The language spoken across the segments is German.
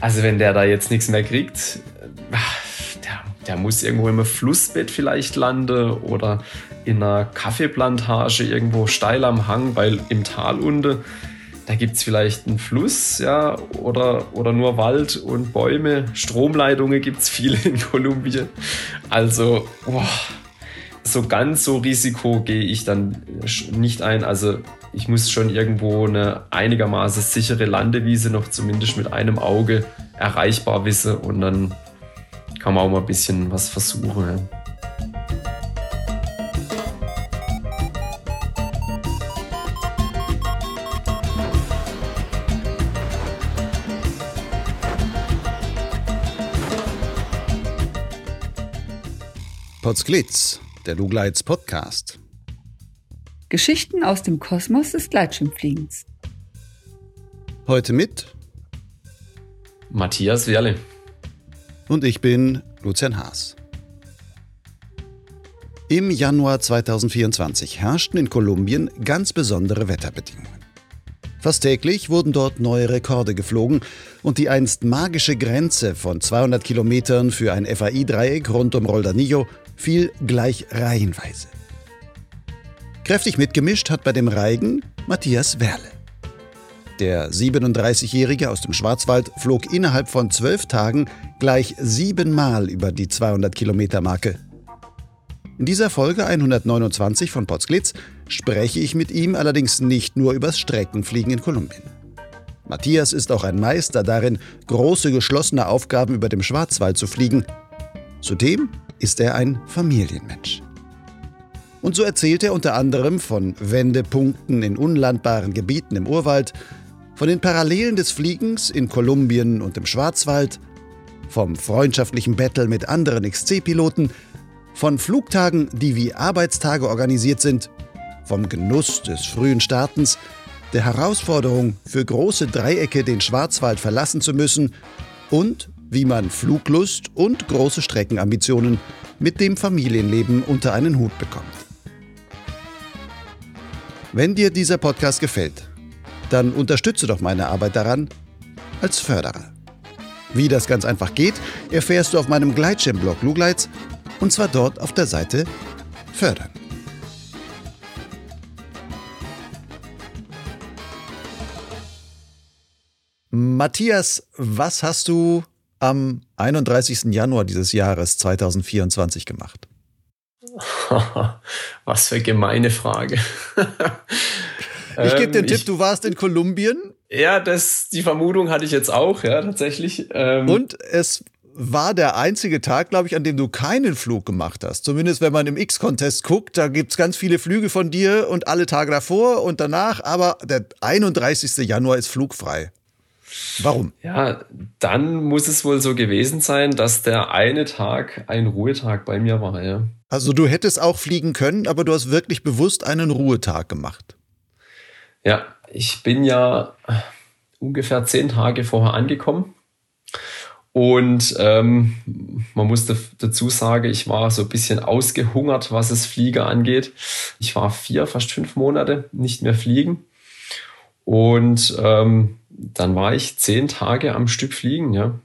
Also wenn der da jetzt nichts mehr kriegt, der, der muss irgendwo im Flussbett vielleicht landen oder in einer Kaffeeplantage irgendwo steil am Hang, weil im Tal unten, da gibt es vielleicht einen Fluss, ja, oder, oder nur Wald und Bäume. Stromleitungen gibt es viele in Kolumbien. Also, boah, so ganz so Risiko gehe ich dann nicht ein. Also ich muss schon irgendwo eine einigermaßen sichere Landewiese noch zumindest mit einem Auge erreichbar wissen und dann kann man auch mal ein bisschen was versuchen. Potsglitz, der Lugleits Podcast. Geschichten aus dem Kosmos des Gleitschirmfliegens. Heute mit Matthias Werle. Und ich bin Lucian Haas. Im Januar 2024 herrschten in Kolumbien ganz besondere Wetterbedingungen. Fast täglich wurden dort neue Rekorde geflogen und die einst magische Grenze von 200 Kilometern für ein FAI-Dreieck rund um Roldanillo fiel gleich reihenweise. Kräftig mitgemischt hat bei dem Reigen Matthias Werle. Der 37-Jährige aus dem Schwarzwald flog innerhalb von zwölf Tagen gleich siebenmal über die 200-Kilometer-Marke. In dieser Folge 129 von Potsglitz spreche ich mit ihm allerdings nicht nur übers Streckenfliegen in Kolumbien. Matthias ist auch ein Meister darin, große geschlossene Aufgaben über dem Schwarzwald zu fliegen. Zudem ist er ein Familienmensch. Und so erzählt er unter anderem von Wendepunkten in unlandbaren Gebieten im Urwald, von den Parallelen des Fliegens in Kolumbien und im Schwarzwald, vom freundschaftlichen Battle mit anderen XC-Piloten, von Flugtagen, die wie Arbeitstage organisiert sind, vom Genuss des frühen Startens, der Herausforderung, für große Dreiecke den Schwarzwald verlassen zu müssen und wie man Fluglust und große Streckenambitionen mit dem Familienleben unter einen Hut bekommt. Wenn dir dieser Podcast gefällt, dann unterstütze doch meine Arbeit daran als Förderer. Wie das ganz einfach geht, erfährst du auf meinem Gleitschirmblog Lugleits und zwar dort auf der Seite Fördern. Matthias, was hast du am 31. Januar dieses Jahres 2024 gemacht? Was für gemeine Frage. ich gebe den ähm, Tipp, du warst in Kolumbien. Ja, das, die Vermutung hatte ich jetzt auch, ja, tatsächlich. Ähm, Und es war der einzige Tag, glaube ich, an dem du keinen Flug gemacht hast. Zumindest wenn man im X-Contest guckt, da gibt es ganz viele Flüge von dir und alle Tage davor und danach, aber der 31. Januar ist flugfrei. Warum? Ja, dann muss es wohl so gewesen sein, dass der eine Tag ein Ruhetag bei mir war, ja. Also du hättest auch fliegen können, aber du hast wirklich bewusst einen Ruhetag gemacht. Ja, ich bin ja ungefähr zehn Tage vorher angekommen. Und ähm, man muss dazu sagen, ich war so ein bisschen ausgehungert, was es Flieger angeht. Ich war vier, fast fünf Monate nicht mehr fliegen. Und ähm, dann war ich zehn Tage am Stück fliegen, ja.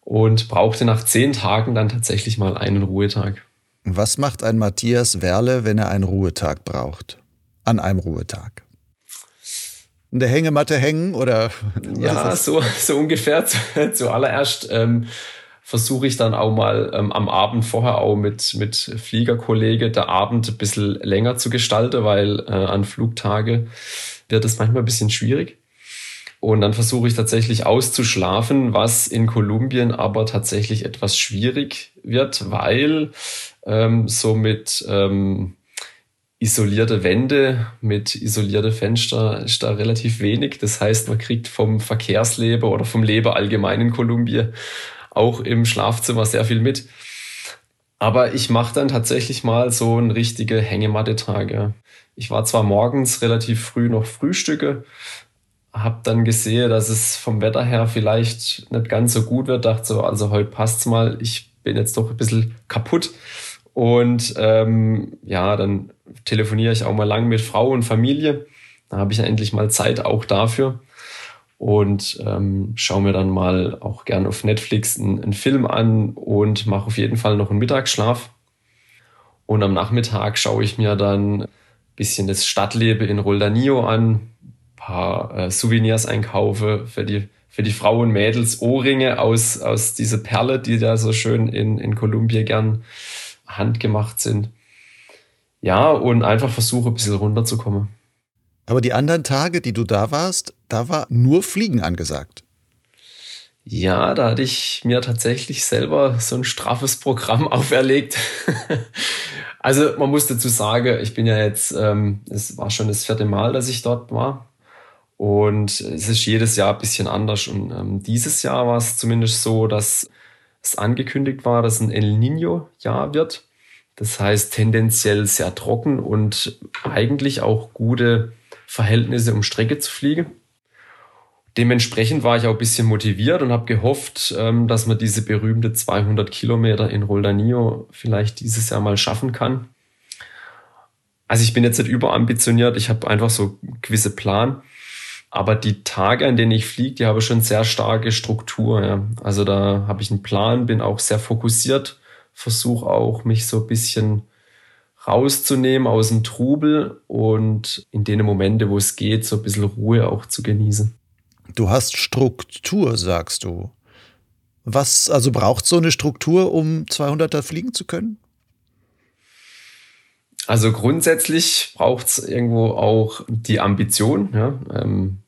Und brauchte nach zehn Tagen dann tatsächlich mal einen Ruhetag. Was macht ein Matthias Werle, wenn er einen Ruhetag braucht? An einem Ruhetag? In der Hängematte hängen oder? Ja, so, so ungefähr. Zuallererst ähm, versuche ich dann auch mal ähm, am Abend vorher auch mit, mit Fliegerkollege der Abend ein bisschen länger zu gestalten, weil äh, an Flugtage wird es manchmal ein bisschen schwierig. Und dann versuche ich tatsächlich auszuschlafen, was in Kolumbien aber tatsächlich etwas schwierig wird, weil ähm, so mit ähm, isolierte Wände, mit isolierte Fenster ist da relativ wenig. Das heißt, man kriegt vom Verkehrsleben oder vom Leben allgemein in Kolumbien auch im Schlafzimmer sehr viel mit. Aber ich mache dann tatsächlich mal so einen richtige Hängematte-Tag. Ja. Ich war zwar morgens relativ früh noch Frühstücke, habe dann gesehen, dass es vom Wetter her vielleicht nicht ganz so gut wird. Dachte so, also heute passt's mal. Ich bin jetzt doch ein bisschen kaputt. Und ähm, ja, dann telefoniere ich auch mal lang mit Frau und Familie. Da habe ich endlich mal Zeit auch dafür. und ähm, schaue mir dann mal auch gern auf Netflix einen, einen Film an und mache auf jeden Fall noch einen Mittagsschlaf. Und am Nachmittag schaue ich mir dann ein bisschen das Stadtleben in Roldanillo an, paar äh, Souvenirs einkaufe für die, für die Frauen und Mädels, Ohrringe aus, aus dieser Perle, die da so schön in, in Kolumbien gern handgemacht sind. Ja, und einfach versuche ein bisschen runterzukommen. Aber die anderen Tage, die du da warst, da war nur Fliegen angesagt. Ja, da hatte ich mir tatsächlich selber so ein straffes Programm auferlegt. also man muss dazu sagen, ich bin ja jetzt, ähm, es war schon das vierte Mal, dass ich dort war. Und es ist jedes Jahr ein bisschen anders. Und ähm, dieses Jahr war es zumindest so, dass es angekündigt war, dass ein El Nino-Jahr wird. Das heißt tendenziell sehr trocken und eigentlich auch gute Verhältnisse, um Strecke zu fliegen. Dementsprechend war ich auch ein bisschen motiviert und habe gehofft, ähm, dass man diese berühmte 200 Kilometer in Roldanillo vielleicht dieses Jahr mal schaffen kann. Also ich bin jetzt nicht überambitioniert, ich habe einfach so gewisse Plan. Aber die Tage, an denen ich fliege, die haben schon sehr starke Struktur. Ja. Also da habe ich einen Plan, bin auch sehr fokussiert, versuche auch mich so ein bisschen rauszunehmen aus dem Trubel und in den Momente, wo es geht, so ein bisschen Ruhe auch zu genießen. Du hast Struktur, sagst du. Was also braucht so eine Struktur, um 200er fliegen zu können? Also grundsätzlich braucht es irgendwo auch die Ambition, ja, ähm,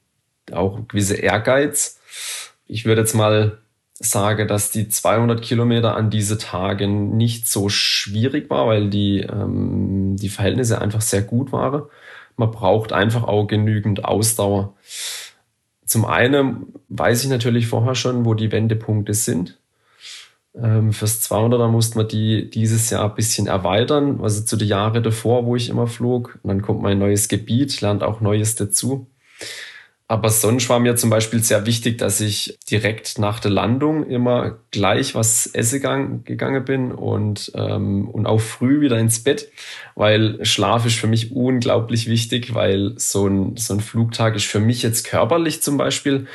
auch gewisse Ehrgeiz. Ich würde jetzt mal sage, dass die 200 Kilometer an diese Tagen nicht so schwierig war, weil die, ähm, die Verhältnisse einfach sehr gut waren. Man braucht einfach auch genügend Ausdauer. Zum einen weiß ich natürlich vorher schon, wo die Wendepunkte sind. Ähm, fürs 200er musste man die dieses Jahr ein bisschen erweitern, also zu den Jahren davor, wo ich immer flog. Und dann kommt mein neues Gebiet, lernt auch Neues dazu. Aber sonst war mir zum Beispiel sehr wichtig, dass ich direkt nach der Landung immer gleich was essen gegangen bin und, ähm, und auch früh wieder ins Bett, weil Schlaf ist für mich unglaublich wichtig, weil so ein, so ein Flugtag ist für mich jetzt körperlich zum Beispiel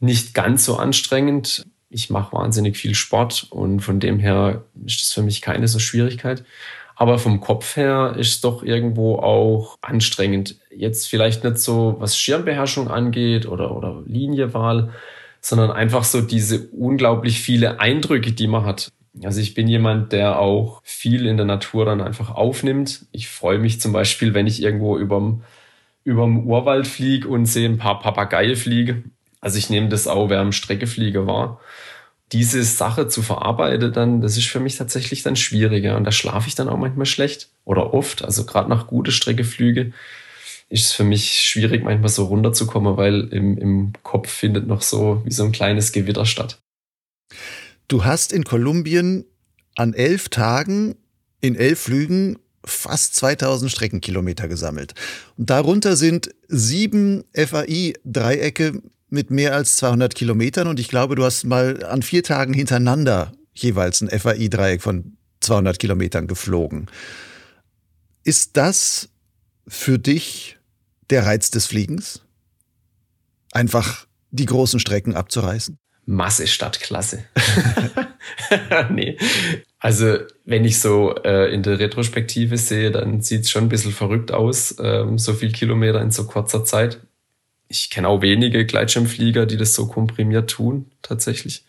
nicht ganz so anstrengend. Ich mache wahnsinnig viel Sport und von dem her ist das für mich keine so Schwierigkeit. Aber vom Kopf her ist es doch irgendwo auch anstrengend. Jetzt vielleicht nicht so, was Schirmbeherrschung angeht oder, oder Liniewahl, sondern einfach so diese unglaublich viele Eindrücke, die man hat. Also ich bin jemand, der auch viel in der Natur dann einfach aufnimmt. Ich freue mich zum Beispiel, wenn ich irgendwo überm, überm Urwald fliege und sehe ein paar Papageien fliege. Also ich nehme das auch, wer am Streckefliege war diese Sache zu verarbeiten, dann, das ist für mich tatsächlich dann schwieriger. Und da schlafe ich dann auch manchmal schlecht oder oft. Also gerade nach gute Streckeflüge ist es für mich schwierig, manchmal so runterzukommen, weil im, im Kopf findet noch so wie so ein kleines Gewitter statt. Du hast in Kolumbien an elf Tagen in elf Flügen fast 2000 Streckenkilometer gesammelt. Und darunter sind sieben FAI-Dreiecke mit mehr als 200 Kilometern und ich glaube, du hast mal an vier Tagen hintereinander jeweils ein FAI-Dreieck von 200 Kilometern geflogen. Ist das für dich der Reiz des Fliegens? Einfach die großen Strecken abzureißen? Masse statt Klasse. nee. Also, wenn ich so äh, in der Retrospektive sehe, dann sieht es schon ein bisschen verrückt aus, ähm, so viel Kilometer in so kurzer Zeit ich kenne auch wenige Gleitschirmflieger, die das so komprimiert tun, tatsächlich.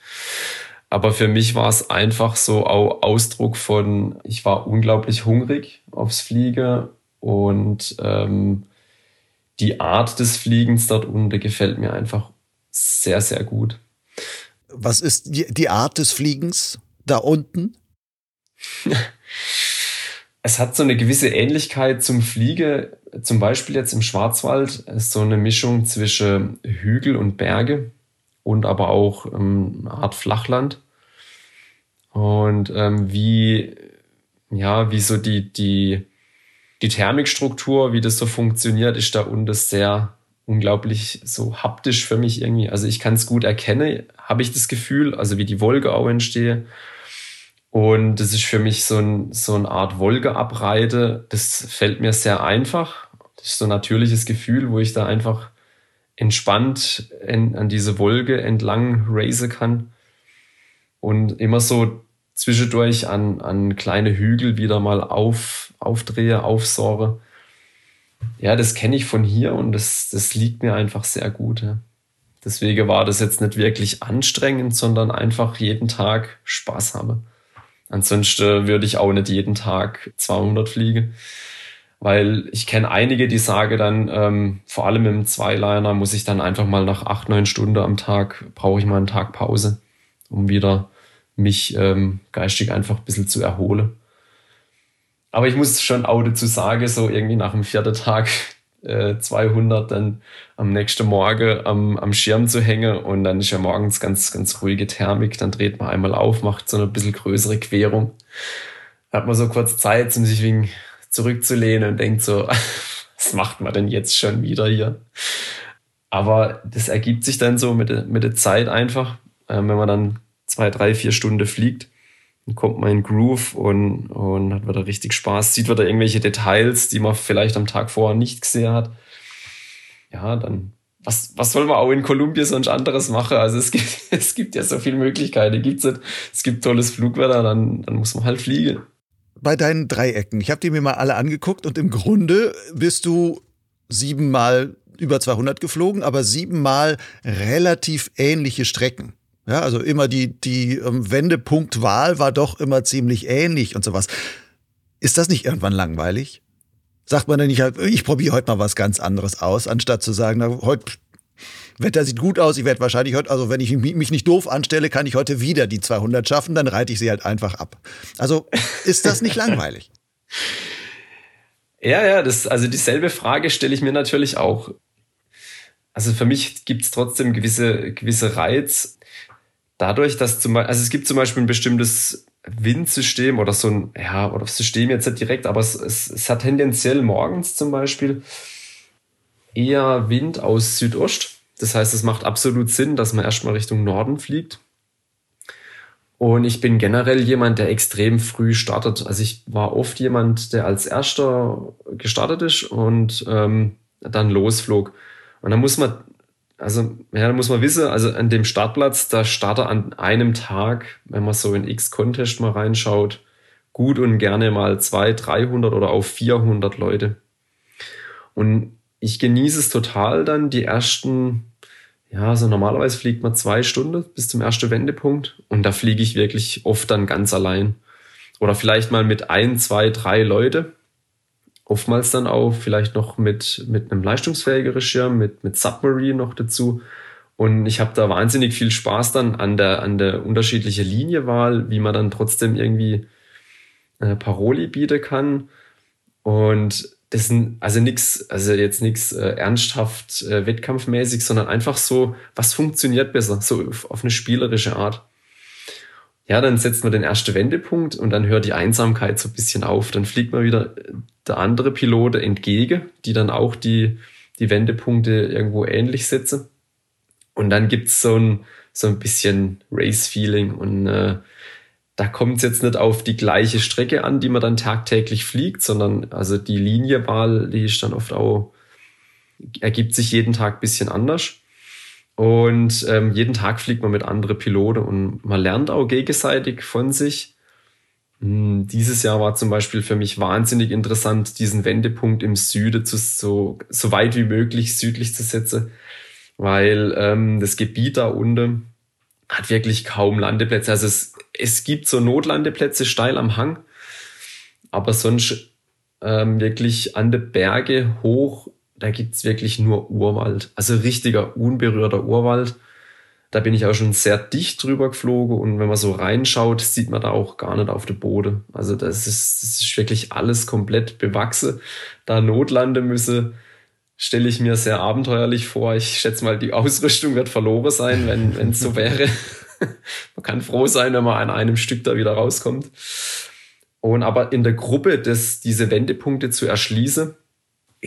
Aber für mich war es einfach so auch Ausdruck von, ich war unglaublich hungrig aufs Fliegen und ähm, die Art des Fliegens dort unten gefällt mir einfach sehr, sehr gut. Was ist die, die Art des Fliegens da unten? es hat so eine gewisse Ähnlichkeit zum Fliege. Zum Beispiel jetzt im Schwarzwald ist so eine Mischung zwischen Hügel und Berge und aber auch ähm, eine Art Flachland. Und ähm, wie, ja, wie so die, die, die Thermikstruktur, wie das so funktioniert, ist da unten sehr unglaublich so haptisch für mich irgendwie. Also ich kann es gut erkennen, habe ich das Gefühl, also wie die Wolke auch entstehe. Und das ist für mich so, ein, so eine Art Wolkeabreite. Das fällt mir sehr einfach. Das ist so ein natürliches Gefühl, wo ich da einfach entspannt in, an diese Wolke entlang race kann und immer so zwischendurch an, an kleine Hügel wieder mal auf, aufdrehe, aufsore. Ja, das kenne ich von hier und das, das liegt mir einfach sehr gut. Ja. Deswegen war das jetzt nicht wirklich anstrengend, sondern einfach jeden Tag Spaß habe. Ansonsten würde ich auch nicht jeden Tag 200 fliegen, weil ich kenne einige, die sagen dann, ähm, vor allem im Zweiliner muss ich dann einfach mal nach acht, neun Stunden am Tag, brauche ich mal einen Tag Pause, um wieder mich ähm, geistig einfach ein bisschen zu erholen. Aber ich muss schon auch dazu sagen, so irgendwie nach dem vierten Tag äh, 200 dann am nächsten Morgen am, am Schirm zu hängen und dann ist ja morgens ganz, ganz ruhige Thermik, dann dreht man einmal auf, macht so eine bisschen größere Querung. Hat man so kurz Zeit, um sich wegen zurückzulehnen und denkt so, was macht man denn jetzt schon wieder hier? Aber das ergibt sich dann so mit, der, mit der Zeit einfach, äh, wenn man dann zwei, drei, vier Stunden fliegt dann kommt man in Groove und, und hat wieder richtig Spaß, sieht wieder irgendwelche Details, die man vielleicht am Tag vorher nicht gesehen hat. Ja, dann, was, was soll man auch in Kolumbien sonst anderes machen? Also es gibt, es gibt ja so viele Möglichkeiten. Gibt's nicht. Es gibt tolles Flugwetter, dann, dann muss man halt fliegen. Bei deinen Dreiecken, ich habe die mir mal alle angeguckt und im Grunde bist du siebenmal über 200 geflogen, aber siebenmal relativ ähnliche Strecken. Ja, also immer die, die ähm, Wendepunktwahl war doch immer ziemlich ähnlich und sowas. Ist das nicht irgendwann langweilig? Sagt man denn nicht, ich probiere heute mal was ganz anderes aus, anstatt zu sagen, na, heute Wetter sieht gut aus, ich werde wahrscheinlich heute, also wenn ich mich nicht doof anstelle, kann ich heute wieder die 200 schaffen, dann reite ich sie halt einfach ab. Also ist das nicht langweilig? Ja, ja, das, also dieselbe Frage stelle ich mir natürlich auch. Also für mich gibt es trotzdem gewisse, gewisse Reiz dadurch, dass zum Beispiel, also es gibt zum Beispiel ein bestimmtes Windsystem oder so ein, ja, oder System jetzt nicht direkt, aber es, es, es hat tendenziell morgens zum Beispiel eher Wind aus Südost. Das heißt, es macht absolut Sinn, dass man erstmal Richtung Norden fliegt. Und ich bin generell jemand, der extrem früh startet. Also ich war oft jemand, der als erster gestartet ist und ähm, dann losflog. Und dann muss man also, ja, da muss man wissen, also an dem Startplatz, da startet an einem Tag, wenn man so in X-Contest mal reinschaut, gut und gerne mal 200, 300 oder auch 400 Leute. Und ich genieße es total dann, die ersten, ja, so normalerweise fliegt man zwei Stunden bis zum ersten Wendepunkt und da fliege ich wirklich oft dann ganz allein. Oder vielleicht mal mit ein, zwei, drei Leute oftmals dann auch vielleicht noch mit, mit einem leistungsfähigeren Schirm, mit, mit Submarine noch dazu. Und ich habe da wahnsinnig viel Spaß dann an der, an der unterschiedlichen Liniewahl, wie man dann trotzdem irgendwie äh, Paroli bieten kann. Und das sind also nichts, also jetzt nichts äh, ernsthaft äh, wettkampfmäßig, sondern einfach so, was funktioniert besser, so auf, auf eine spielerische Art. Ja, dann setzt man den ersten Wendepunkt und dann hört die Einsamkeit so ein bisschen auf. Dann fliegt man wieder der andere Pilote entgegen, die dann auch die, die Wendepunkte irgendwo ähnlich setzen. Und dann gibt's so ein, so ein bisschen Race-Feeling und äh, da kommt es jetzt nicht auf die gleiche Strecke an, die man dann tagtäglich fliegt, sondern also die Linienwahl, die ist dann oft auch, ergibt sich jeden Tag bisschen anders. Und ähm, jeden Tag fliegt man mit anderen Piloten und man lernt auch gegenseitig von sich. Hm, dieses Jahr war zum Beispiel für mich wahnsinnig interessant, diesen Wendepunkt im Süden zu, so, so weit wie möglich südlich zu setzen, weil ähm, das Gebiet da unten hat wirklich kaum Landeplätze. Also es, es gibt so Notlandeplätze steil am Hang, aber sonst ähm, wirklich an der Berge hoch da gibt's wirklich nur Urwald. Also richtiger unberührter Urwald. Da bin ich auch schon sehr dicht drüber geflogen und wenn man so reinschaut, sieht man da auch gar nicht auf dem Boden. Also das ist, das ist wirklich alles komplett bewachsen. Da Notlande müsse, stelle ich mir sehr abenteuerlich vor. Ich schätze mal, die Ausrüstung wird verloren sein, wenn es so wäre. man kann froh sein, wenn man an einem Stück da wieder rauskommt. Und aber in der Gruppe das, diese Wendepunkte zu erschließen,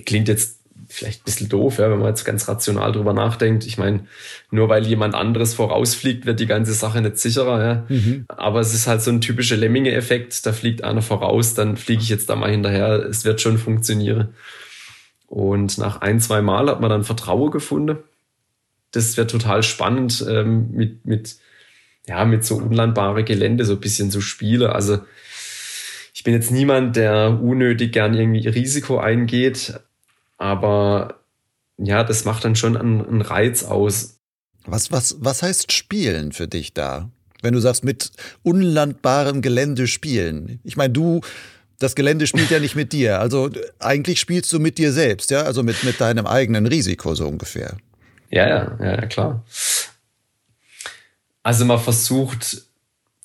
klingt jetzt vielleicht ein bisschen doof, ja, wenn man jetzt ganz rational drüber nachdenkt. Ich meine, nur weil jemand anderes vorausfliegt, wird die ganze Sache nicht sicherer. Ja. Mhm. Aber es ist halt so ein typischer Lemminge-Effekt. Da fliegt einer voraus, dann fliege ich jetzt da mal hinterher. Es wird schon funktionieren. Und nach ein, zwei Mal hat man dann Vertrauen gefunden. das wäre total spannend ähm, mit, mit, ja, mit so unlandbare Gelände so ein bisschen zu spielen. Also ich bin jetzt niemand, der unnötig gern irgendwie Risiko eingeht, aber ja, das macht dann schon einen, einen Reiz aus. Was, was, was heißt spielen für dich da? Wenn du sagst, mit unlandbarem Gelände spielen. Ich meine, du, das Gelände spielt ja nicht mit dir. Also eigentlich spielst du mit dir selbst, ja? Also mit, mit deinem eigenen Risiko so ungefähr. Ja, ja, ja, klar. Also man versucht,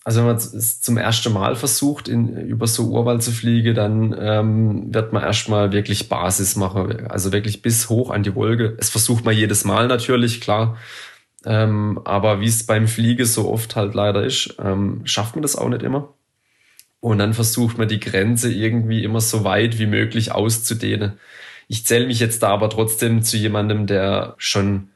also wenn man es zum ersten Mal versucht, in, über so Urwald zu fliegen, dann ähm, wird man erstmal wirklich Basis machen. Also wirklich bis hoch an die Wolke. Es versucht man jedes Mal natürlich, klar. Ähm, aber wie es beim Fliegen so oft halt leider ist, ähm, schafft man das auch nicht immer. Und dann versucht man die Grenze irgendwie immer so weit wie möglich auszudehnen. Ich zähle mich jetzt da aber trotzdem zu jemandem, der schon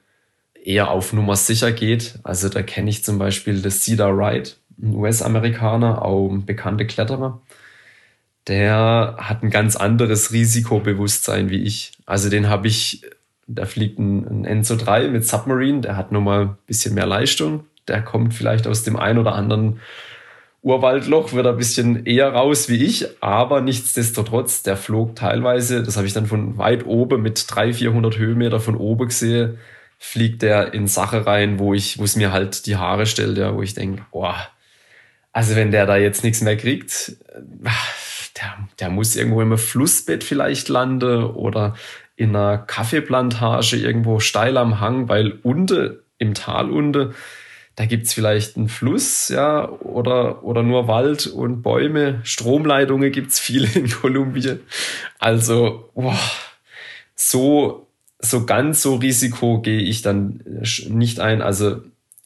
eher auf Nummer sicher geht. Also da kenne ich zum Beispiel das Cedar Wright, ein US-Amerikaner, auch ein bekannter Kletterer. Der hat ein ganz anderes Risikobewusstsein wie ich. Also den habe ich da fliegt ein, ein Enzo 3 mit Submarine, der hat nochmal ein bisschen mehr Leistung. Der kommt vielleicht aus dem ein oder anderen Urwaldloch, wird ein bisschen eher raus wie ich, aber nichtsdestotrotz, der flog teilweise, das habe ich dann von weit oben mit 300, 400 Höhenmeter von oben gesehen, fliegt der in Sache rein, wo ich, wo es mir halt die Haare stellt, ja, wo ich denke, boah, also wenn der da jetzt nichts mehr kriegt, der, der muss irgendwo im Flussbett vielleicht landen oder in einer Kaffeeplantage irgendwo steil am Hang, weil unten im Tal unten, da gibt es vielleicht einen Fluss, ja, oder, oder nur Wald und Bäume. Stromleitungen gibt es viele in Kolumbien. Also, boah, so, so ganz so Risiko gehe ich dann nicht ein. Also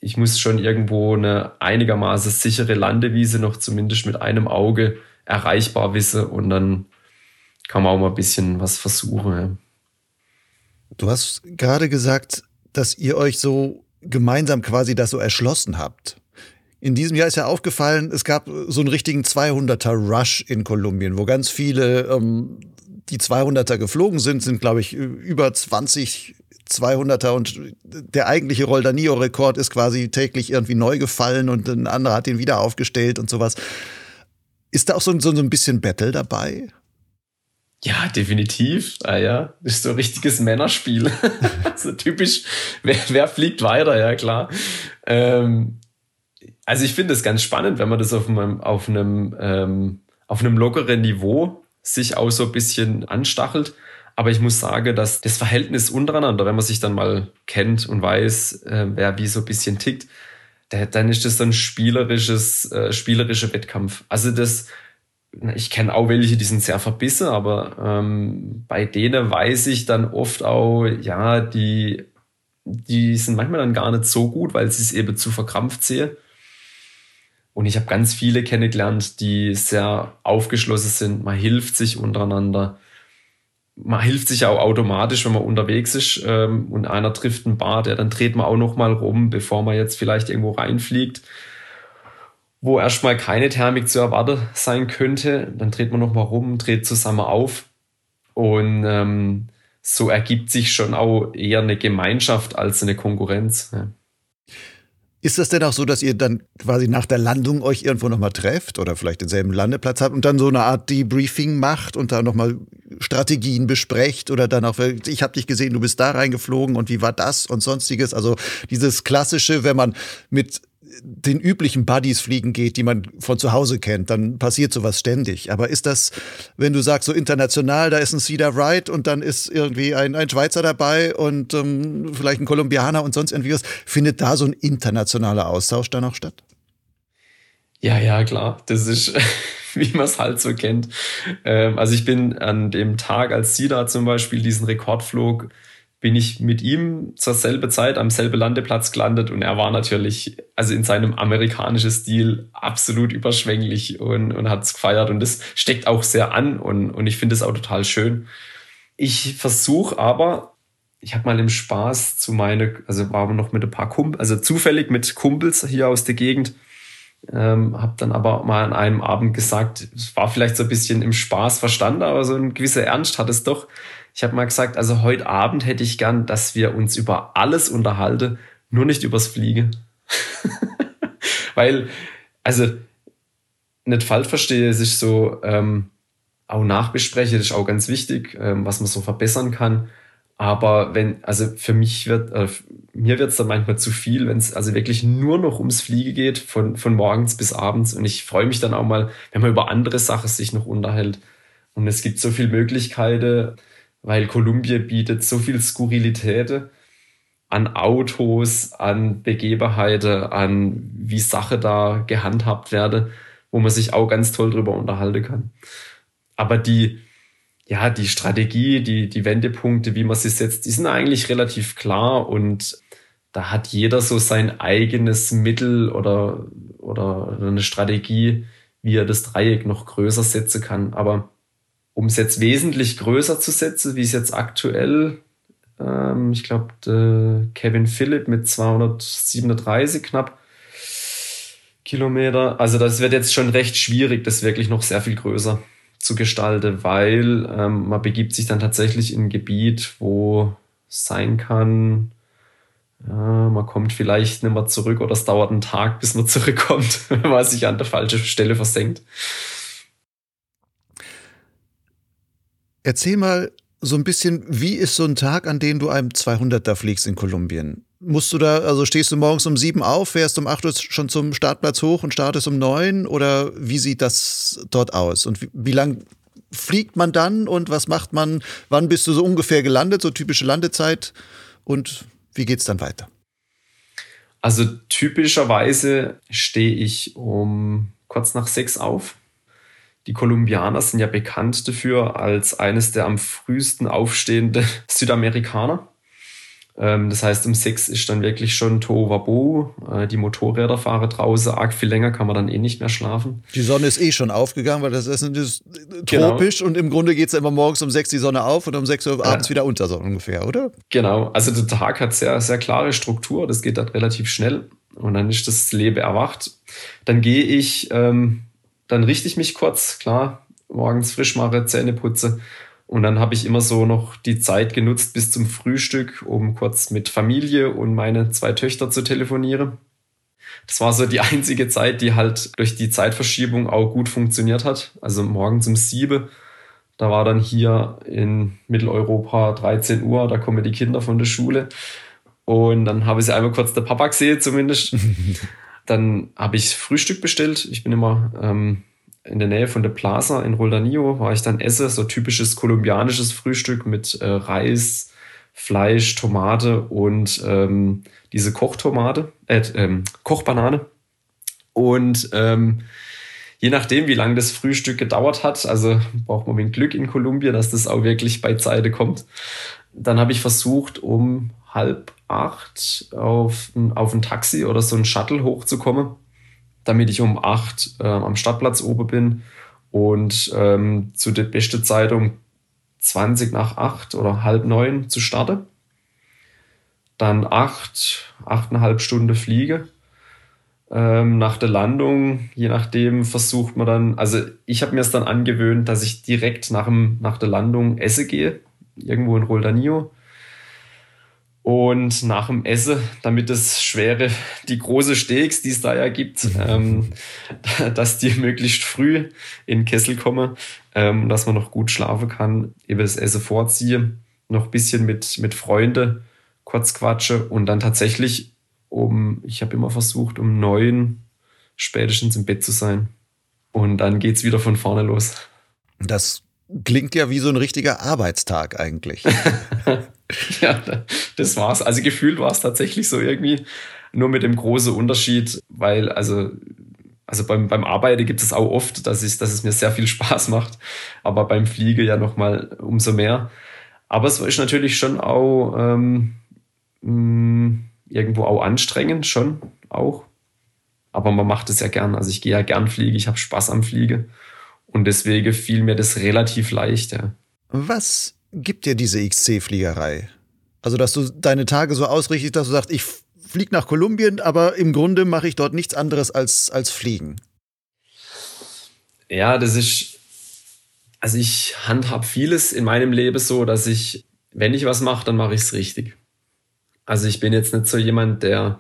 ich muss schon irgendwo eine einigermaßen sichere Landewiese noch zumindest mit einem Auge erreichbar wissen und dann kann man auch mal ein bisschen was versuchen. Ja. Du hast gerade gesagt, dass ihr euch so gemeinsam quasi das so erschlossen habt. In diesem Jahr ist ja aufgefallen, es gab so einen richtigen 200er Rush in Kolumbien, wo ganz viele ähm, die 200er geflogen sind, sind glaube ich über 20 200er und der eigentliche Roldanillo-Rekord ist quasi täglich irgendwie neu gefallen und ein anderer hat den wieder aufgestellt und sowas. Ist da auch so, so, so ein bisschen Battle dabei? Ja, definitiv. Ah ja, ist so ein richtiges Männerspiel. so typisch, wer, wer, fliegt weiter, ja klar. Ähm, also ich finde es ganz spannend, wenn man das auf einem, auf einem, ähm, auf einem lockeren Niveau sich auch so ein bisschen anstachelt. Aber ich muss sagen, dass das Verhältnis untereinander, wenn man sich dann mal kennt und weiß, äh, wer wie so ein bisschen tickt, dann ist das dann spielerisches, äh, spielerischer Wettkampf. Also das, ich kenne auch welche, die sind sehr verbissen, aber ähm, bei denen weiß ich dann oft auch, ja, die, die sind manchmal dann gar nicht so gut, weil sie es eben zu verkrampft sehen. Und ich habe ganz viele kennengelernt, die sehr aufgeschlossen sind. Man hilft sich untereinander. Man hilft sich auch automatisch, wenn man unterwegs ist ähm, und einer trifft einen Bar, der dann dreht man auch noch mal rum, bevor man jetzt vielleicht irgendwo reinfliegt wo erstmal keine Thermik zu erwarten sein könnte. Dann dreht man nochmal rum, dreht zusammen auf. Und ähm, so ergibt sich schon auch eher eine Gemeinschaft als eine Konkurrenz. Ja. Ist das denn auch so, dass ihr dann quasi nach der Landung euch irgendwo nochmal trefft oder vielleicht denselben Landeplatz habt und dann so eine Art Debriefing macht und da nochmal Strategien besprecht oder dann auch, ich habe dich gesehen, du bist da reingeflogen und wie war das und sonstiges. Also dieses klassische, wenn man mit den üblichen Buddies fliegen geht, die man von zu Hause kennt, dann passiert sowas ständig. Aber ist das, wenn du sagst, so international, da ist ein Cedar Wright und dann ist irgendwie ein, ein Schweizer dabei und ähm, vielleicht ein Kolumbianer und sonst irgendwie was, findet da so ein internationaler Austausch dann auch statt? Ja, ja, klar. Das ist, wie man es halt so kennt. Ähm, also ich bin an dem Tag, als Sida zum Beispiel diesen Rekord flog, bin ich mit ihm zur selben Zeit am selben Landeplatz gelandet und er war natürlich, also in seinem amerikanischen Stil, absolut überschwänglich und, und hat es gefeiert und das steckt auch sehr an und, und ich finde es auch total schön. Ich versuche aber, ich habe mal im Spaß zu meine, also war noch mit ein paar Kumpels, also zufällig mit Kumpels hier aus der Gegend, ähm, habe dann aber mal an einem Abend gesagt, es war vielleicht so ein bisschen im Spaß verstanden, aber so ein gewisser Ernst hat es doch Ich habe mal gesagt, also heute Abend hätte ich gern, dass wir uns über alles unterhalten, nur nicht übers Fliegen. Weil, also, nicht falsch verstehe, es ist so, ähm, auch nachbespreche, das ist auch ganz wichtig, ähm, was man so verbessern kann. Aber wenn, also für mich wird, äh, mir wird es dann manchmal zu viel, wenn es also wirklich nur noch ums Fliege geht, von, von morgens bis abends. Und ich freue mich dann auch mal, wenn man über andere Sachen sich noch unterhält. Und es gibt so viele Möglichkeiten, weil Kolumbien bietet so viel Skurrilitäten an Autos, an Begebenheiten, an wie Sache da gehandhabt werde, wo man sich auch ganz toll drüber unterhalten kann. Aber die, ja, die Strategie, die, die Wendepunkte, wie man sie setzt, die sind eigentlich relativ klar und da hat jeder so sein eigenes Mittel oder, oder eine Strategie, wie er das Dreieck noch größer setzen kann. Aber um es jetzt wesentlich größer zu setzen, wie es jetzt aktuell, ähm, ich glaube, Kevin Phillip mit 237 knapp Kilometer, also das wird jetzt schon recht schwierig, das wirklich noch sehr viel größer zu gestalten, weil ähm, man begibt sich dann tatsächlich in ein Gebiet, wo sein kann, ja, man kommt vielleicht nicht mehr zurück oder es dauert einen Tag, bis man zurückkommt, wenn man sich an der falschen Stelle versenkt. Erzähl mal so ein bisschen, wie ist so ein Tag, an dem du einem 200er fliegst in Kolumbien? Musst du da, also stehst du morgens um sieben auf, fährst um acht Uhr schon zum Startplatz hoch und startest um neun? Oder wie sieht das dort aus? Und wie, wie lang fliegt man dann und was macht man? Wann bist du so ungefähr gelandet, so typische Landezeit? Und wie geht's dann weiter? Also typischerweise stehe ich um kurz nach sechs auf. Die Kolumbianer sind ja bekannt dafür als eines der am frühesten aufstehende Südamerikaner. Ähm, das heißt, um sechs ist dann wirklich schon Tohuwabohu. Äh, die Motorräder fahren draußen. Arg viel länger kann man dann eh nicht mehr schlafen. Die Sonne ist eh schon aufgegangen, weil das Essen ist genau. tropisch genau. und im Grunde geht es immer morgens um sechs die Sonne auf und um sechs Uhr abends ja. wieder unter, so ungefähr, oder? Genau. Also der Tag hat sehr, sehr klare Struktur. Das geht dann relativ schnell. Und dann ist das Leben erwacht. Dann gehe ich, ähm, dann richte ich mich kurz, klar, morgens frisch mache, Zähne putze und dann habe ich immer so noch die Zeit genutzt bis zum Frühstück, um kurz mit Familie und meine zwei Töchter zu telefonieren. Das war so die einzige Zeit, die halt durch die Zeitverschiebung auch gut funktioniert hat. Also morgens um sieben, da war dann hier in Mitteleuropa 13 Uhr, da kommen die Kinder von der Schule. Und dann habe ich sie einmal kurz der Papa gesehen zumindest. dann habe ich Frühstück bestellt. Ich bin immer ähm, in der Nähe von der Plaza in Roldanillo war ich dann esse, so typisches kolumbianisches Frühstück mit äh, Reis, Fleisch, Tomate und ähm, diese Kochtomate, äh, ähm, Kochbanane. Und ähm, je nachdem, wie lange das Frühstück gedauert hat, also braucht man ein Glück in Kolumbien, dass das auch wirklich bei Zeite kommt. Dann habe ich versucht, um halb acht auf, auf ein Taxi oder so ein Shuttle hochzukommen damit ich um acht äh, am Stadtplatz oben bin und ähm, zu der besten Zeit um 20 nach acht oder halb neun zu starten. Dann acht, achteinhalb Stunden Fliege. Ähm, nach der Landung, je nachdem, versucht man dann, also ich habe mir es dann angewöhnt, dass ich direkt nach, dem, nach der Landung esse gehe, irgendwo in Roldanillo und nach dem Essen, damit das schwere, die große Steaks, die es da ja gibt, ähm, dass die möglichst früh in den Kessel kommen, ähm, dass man noch gut schlafen kann, eben das Essen vorziehe, noch ein bisschen mit, mit Freunden kurz quatsche und dann tatsächlich um, ich habe immer versucht, um neun spätestens im Bett zu sein. Und dann geht's wieder von vorne los. Das klingt ja wie so ein richtiger Arbeitstag eigentlich. ja, das war's. Also gefühlt war es tatsächlich so irgendwie, nur mit dem großen Unterschied, weil also also beim, beim Arbeiten gibt es auch oft, dass, ich, dass es mir sehr viel Spaß macht, aber beim Fliege ja nochmal umso mehr. Aber es ist natürlich schon auch ähm, mm, irgendwo auch anstrengend, schon auch. Aber man macht es ja gern. Also ich gehe ja gern fliegen, ich habe Spaß am Fliege. Und deswegen fiel mir das relativ leicht. Ja. Was gibt dir diese XC-Fliegerei? Also, dass du deine Tage so ausrichtest, dass du sagst, ich fliege nach Kolumbien, aber im Grunde mache ich dort nichts anderes als, als fliegen. Ja, das ist, Also ich handhab vieles in meinem Leben so, dass ich, wenn ich was mache, dann mache ich es richtig. Also ich bin jetzt nicht so jemand, der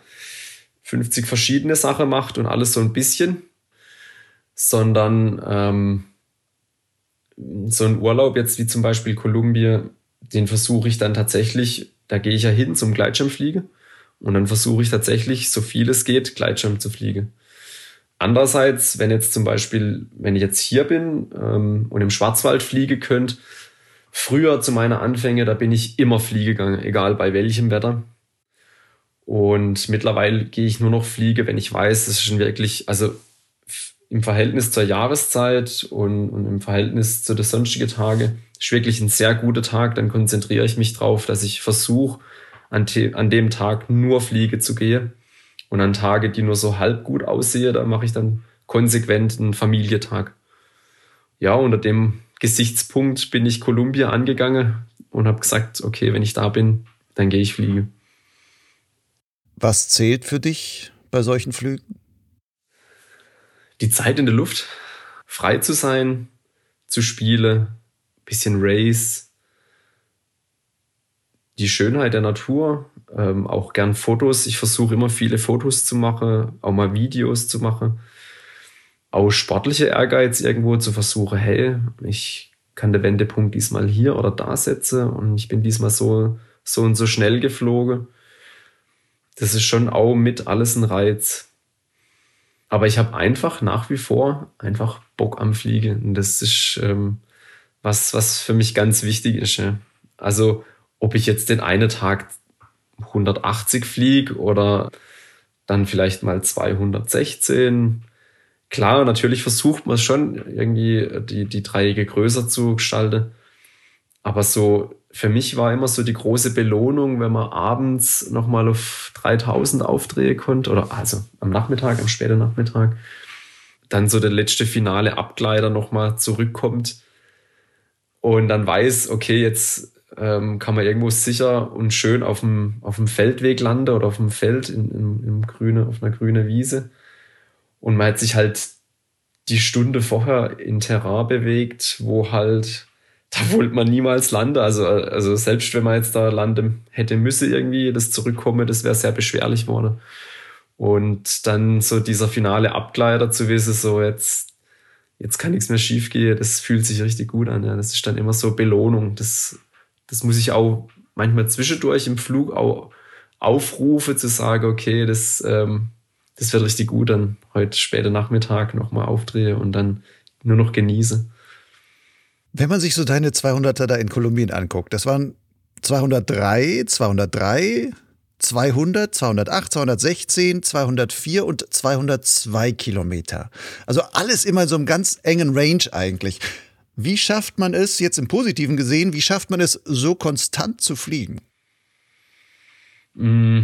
50 verschiedene Sachen macht und alles so ein bisschen, sondern ähm, so ein Urlaub jetzt wie zum Beispiel Kolumbien, den versuche ich dann tatsächlich, da gehe ich ja hin zum Gleitschirmfliegen und dann versuche ich tatsächlich, so viel es geht, Gleitschirm zu fliegen. Andererseits, wenn jetzt zum Beispiel, wenn ich jetzt hier bin ähm, und im Schwarzwald fliege könnt, früher zu meiner Anfänge, da bin ich immer fliege gegangen, egal bei welchem Wetter. Und mittlerweile gehe ich nur noch fliege, wenn ich weiß, es ist schon wirklich, also im Verhältnis zur Jahreszeit und, und im Verhältnis zu den sonstigen Tagen ist wirklich ein sehr guter Tag. Dann konzentriere ich mich drauf, dass ich versuche, an, an dem Tag nur Fliege zu gehen. Und an Tage, die nur so halb gut aussehen, da mache ich dann konsequent einen Familientag. Ja, unter dem Gesichtspunkt bin ich Kolumbien angegangen und habe gesagt, okay, wenn ich da bin, dann gehe ich fliegen. Was zählt für dich bei solchen Flügen? Die Zeit in der Luft, frei zu sein, zu spielen, bisschen Race, die Schönheit der Natur, ähm, auch gern Fotos. Ich versuche immer viele Fotos zu machen, auch mal Videos zu machen. Auch sportliche Ehrgeiz irgendwo zu versuchen, hey, ich kann den Wendepunkt diesmal hier oder da setzen und ich bin diesmal so, so und so schnell geflogen das ist schon auch mit alles ein Reiz. Aber ich habe einfach nach wie vor einfach Bock am Fliegen. Und das ist ähm, was, was für mich ganz wichtig ist. Ja. Also, ob ich jetzt den einen Tag 180 fliege oder dann vielleicht mal 216. Klar, natürlich versucht man schon irgendwie die, die Dreiecke größer zu gestalten. Aber so für mich war immer so die große Belohnung, wenn man abends nochmal auf 3000 aufdrehen konnte, oder also am Nachmittag, am späten Nachmittag, dann so der letzte finale Abgleiter nochmal zurückkommt und dann weiß, okay, jetzt ähm, kann man irgendwo sicher und schön auf dem, auf dem Feldweg landen oder auf dem Feld in, in, im Grüne, auf einer grünen Wiese. Und man hat sich halt die Stunde vorher in Terrain bewegt, wo halt da wollte man niemals landen. Also, also selbst wenn man jetzt da landen hätte müsse irgendwie, das Zurückkommen, das wäre sehr beschwerlich worden. Und dann so dieser finale Abgleiter zu wissen, so jetzt, jetzt kann nichts mehr schief gehen, das fühlt sich richtig gut an. Ja. Das ist dann immer so Belohnung. Das, das muss ich auch manchmal zwischendurch im Flug auch aufrufe, zu sagen, okay, das, ähm, das wird richtig gut, dann heute später Nachmittag nochmal aufdrehe und dann nur noch genieße. Wenn man sich so deine 200er da in Kolumbien anguckt, das waren 203, 203, 200, 208, 216, 204 und 202 Kilometer. Also alles immer in so einem ganz engen Range eigentlich. Wie schafft man es, jetzt im Positiven gesehen, wie schafft man es, so konstant zu fliegen? Mm,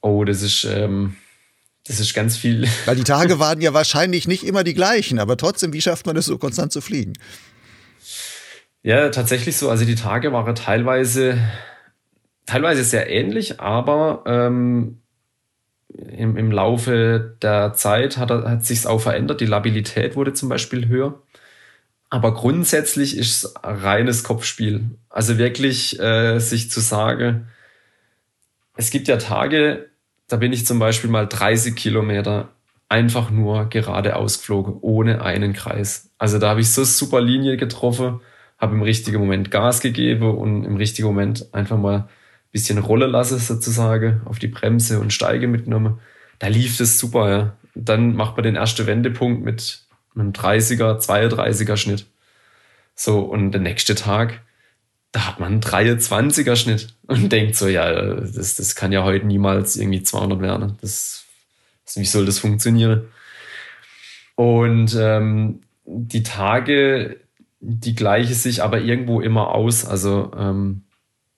oh, das ist, ähm, das ist ganz viel. Weil die Tage waren ja wahrscheinlich nicht immer die gleichen, aber trotzdem, wie schafft man es, so konstant zu fliegen? Ja, tatsächlich so. Also die Tage waren teilweise, teilweise sehr ähnlich, aber ähm, im, im Laufe der Zeit hat, hat sich auch verändert. Die Labilität wurde zum Beispiel höher. Aber grundsätzlich ist es reines Kopfspiel. Also wirklich äh, sich zu sagen, es gibt ja Tage, da bin ich zum Beispiel mal 30 Kilometer einfach nur geradeaus geflogen, ohne einen Kreis. Also da habe ich so super Linie getroffen habe im richtigen Moment Gas gegeben und im richtigen Moment einfach mal ein bisschen Rolle lasse sozusagen auf die Bremse und Steige mitgenommen. Da lief das super, ja. Dann macht man den ersten Wendepunkt mit einem 30er, 32er Schnitt. So, und der nächste Tag, da hat man einen 23er Schnitt und denkt so, ja, das, das kann ja heute niemals irgendwie 200 werden. Das, wie soll das funktionieren? Und ähm, die Tage, die gleiche sich aber irgendwo immer aus. Also ähm,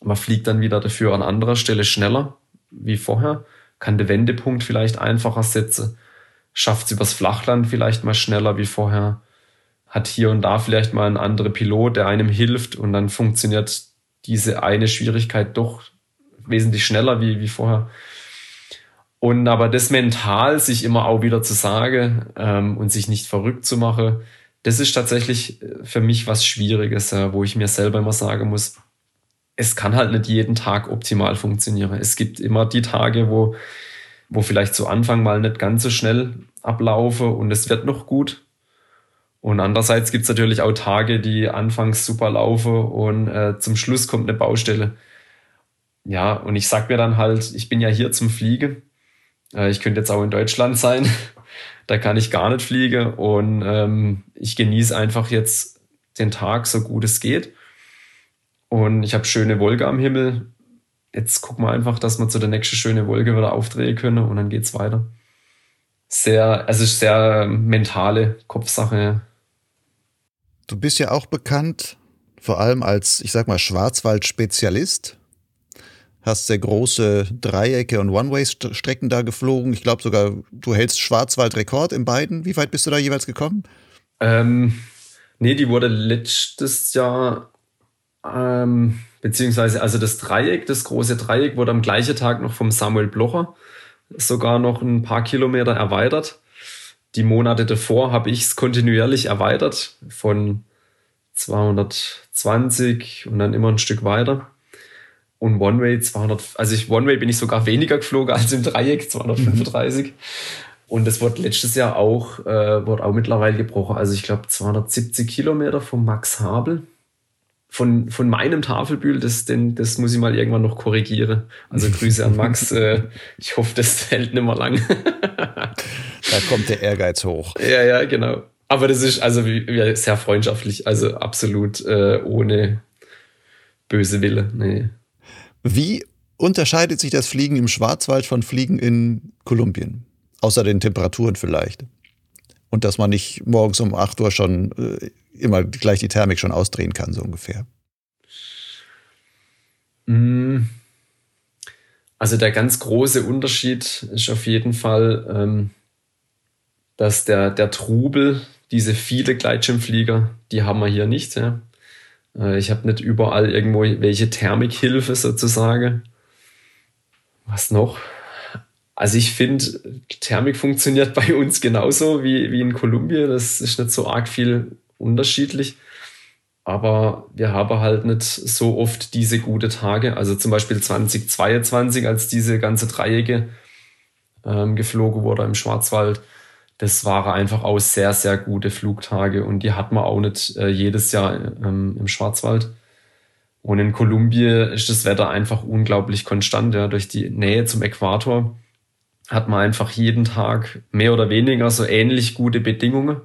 man fliegt dann wieder dafür an anderer Stelle schneller wie vorher, kann den Wendepunkt vielleicht einfacher setzen, schafft es übers Flachland vielleicht mal schneller wie vorher, hat hier und da vielleicht mal ein anderer Pilot, der einem hilft und dann funktioniert diese eine Schwierigkeit doch wesentlich schneller wie, wie vorher. Und aber das mental sich immer auch wieder zu sagen ähm, und sich nicht verrückt zu machen, das ist tatsächlich äh, für mich was Schwieriges, wo ich mir selber immer sagen muss, es kann halt nicht jeden Tag optimal funktionieren. Es gibt immer die Tage, wo, wo vielleicht zu Anfang mal nicht ganz so schnell ablaufe und es wird noch gut. Und andererseits gibt es natürlich auch Tage, die anfangs super laufen und äh, zum Schluss kommt eine Baustelle. Ja, und ich sag mir dann halt, ich bin ja hier zum Fliegen. Äh, ich könnte jetzt auch in Deutschland sein. Da kann ich gar nicht fliegen. Und ähm, ich genieße einfach jetzt den Tag so gut es geht. Und ich habe schöne Wolke am Himmel. Jetzt gucken wir einfach, dass wir zu der nächsten schönen Wolke wieder aufdrehen können und dann geht's weiter. Sehr, also sehr mentale Kopfsache. Du bist ja auch bekannt, vor allem als, ich sag mal, Schwarzwald-Spezialist. Hast sehr große Dreiecke und One-Way-Strecken da geflogen. Ich glaube sogar, du hältst Schwarzwald-Rekord in beiden. Wie weit bist du da jeweils gekommen? Ähm, nee, die wurde letztes Jahr ähm, beziehungsweise also das Dreieck, das große Dreieck wurde am gleichen Tag noch vom Samuel Blocher sogar noch ein paar Kilometer erweitert. Die Monate davor habe ich es kontinuierlich erweitert von 220 und dann immer ein Stück weiter. Und One-Way 200, also ich, One-Way bin ich sogar weniger geflogen als im Dreieck 235. Mhm. Und das wird letztes Jahr auch, äh, wird auch mittlerweile gebrochen. Also ich glaube 270 Kilometer vom Max Habel von, von meinem Tafelbühl, das, den, das muss ich mal irgendwann noch korrigieren. Also Grüße an Max. äh, ich hoffe, das hält nicht mehr lang. da kommt der Ehrgeiz hoch. Ja, ja, genau. Aber das ist also sehr freundschaftlich, also absolut äh, ohne böse Wille. Nee. Wie unterscheidet sich das Fliegen im Schwarzwald von Fliegen in Kolumbien? Außer den Temperaturen vielleicht. Und dass man nicht morgens um 8 Uhr schon äh, immer gleich die Thermik schon ausdrehen kann, so ungefähr. Mm. Also der ganz große Unterschied ist auf jeden Fall, ähm, dass der, der Trubel, diese viele Gleitschirmflieger, die haben wir hier nicht. Ja. Äh, ich habe nicht überall irgendwo welche Thermikhilfe sozusagen. Was noch? Also ich finde, Thermik funktioniert bei uns genauso wie, wie in Kolumbien. Das ist nicht so arg viel unterschiedlich. Aber wir haben halt nicht so oft diese gute Tage. Also zum Beispiel 2022, als diese ganze Dreiecke ähm, geflogen wurde im Schwarzwald, das waren einfach auch sehr, sehr gute Flugtage und die hat man auch nicht äh, jedes Jahr ähm, im Schwarzwald. Und in Kolumbien ist das Wetter einfach unglaublich konstant. Ja. Durch die Nähe zum Äquator hat man einfach jeden Tag mehr oder weniger so ähnlich gute Bedingungen.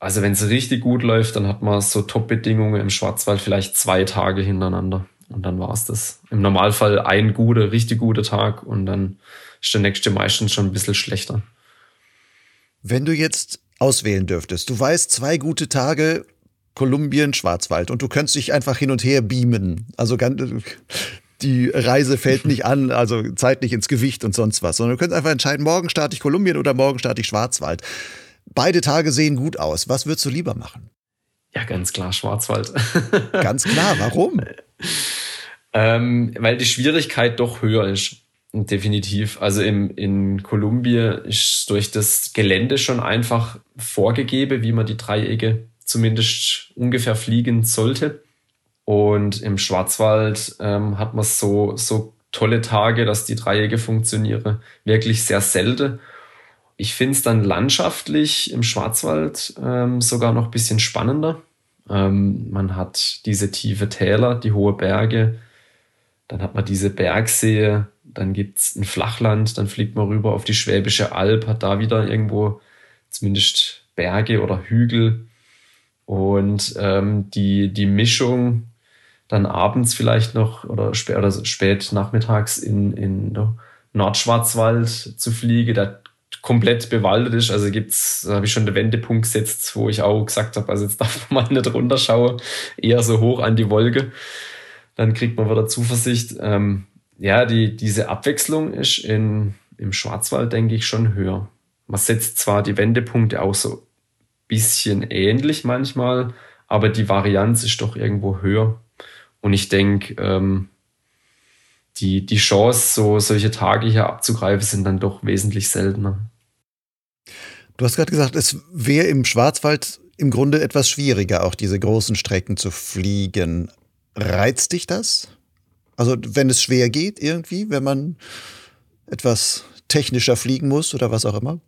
Also wenn es richtig gut läuft, dann hat man so Top-Bedingungen im Schwarzwald vielleicht zwei Tage hintereinander. Und dann war es das. Im Normalfall ein guter, richtig guter Tag und dann ist der nächste meistens schon ein bisschen schlechter. Wenn du jetzt auswählen dürftest, du weißt, zwei gute Tage, Kolumbien, Schwarzwald und du könntest dich einfach hin und her beamen. Also die Reise fällt nicht an, also zeitlich ins Gewicht und sonst was, sondern du könntest einfach entscheiden, morgen starte ich Kolumbien oder morgen starte ich Schwarzwald. Beide Tage sehen gut aus. Was würdest du lieber machen? Ja, ganz klar, Schwarzwald. ganz klar, warum? ähm, weil die Schwierigkeit doch höher ist. Definitiv. Also im, in Kolumbien ist durch das Gelände schon einfach vorgegeben, wie man die Dreiecke zumindest ungefähr fliegen sollte. Und im Schwarzwald ähm, hat man so, so tolle Tage, dass die Dreiecke funktionieren, wirklich sehr selten. Ich finde es dann landschaftlich im Schwarzwald ähm, sogar noch ein bisschen spannender. Ähm, man hat diese tiefe Täler, die hohe Berge, dann hat man diese Bergsee, dann gibt es ein Flachland, dann fliegt man rüber auf die Schwäbische Alb, hat da wieder irgendwo zumindest Berge oder Hügel. Und ähm, die, die Mischung dann abends vielleicht noch oder, spät, oder spät nachmittags in, in Nordschwarzwald zu fliegen, da komplett bewaldet ist. Also gibt's, da habe ich schon den Wendepunkt gesetzt, wo ich auch gesagt habe, also jetzt darf man nicht runterschauen, eher so hoch an die Wolke. Dann kriegt man wieder Zuversicht. Ähm, ja, die, diese Abwechslung ist in, im Schwarzwald, denke ich, schon höher. Man setzt zwar die Wendepunkte auch so bisschen ähnlich manchmal, aber die Varianz ist doch irgendwo höher. Und ich denke, ähm, die, die Chance, so solche Tage hier abzugreifen, sind dann doch wesentlich seltener. Du hast gerade gesagt, es wäre im Schwarzwald im Grunde etwas schwieriger, auch diese großen Strecken zu fliegen. Reizt dich das? Also wenn es schwer geht irgendwie, wenn man etwas technischer fliegen muss oder was auch immer?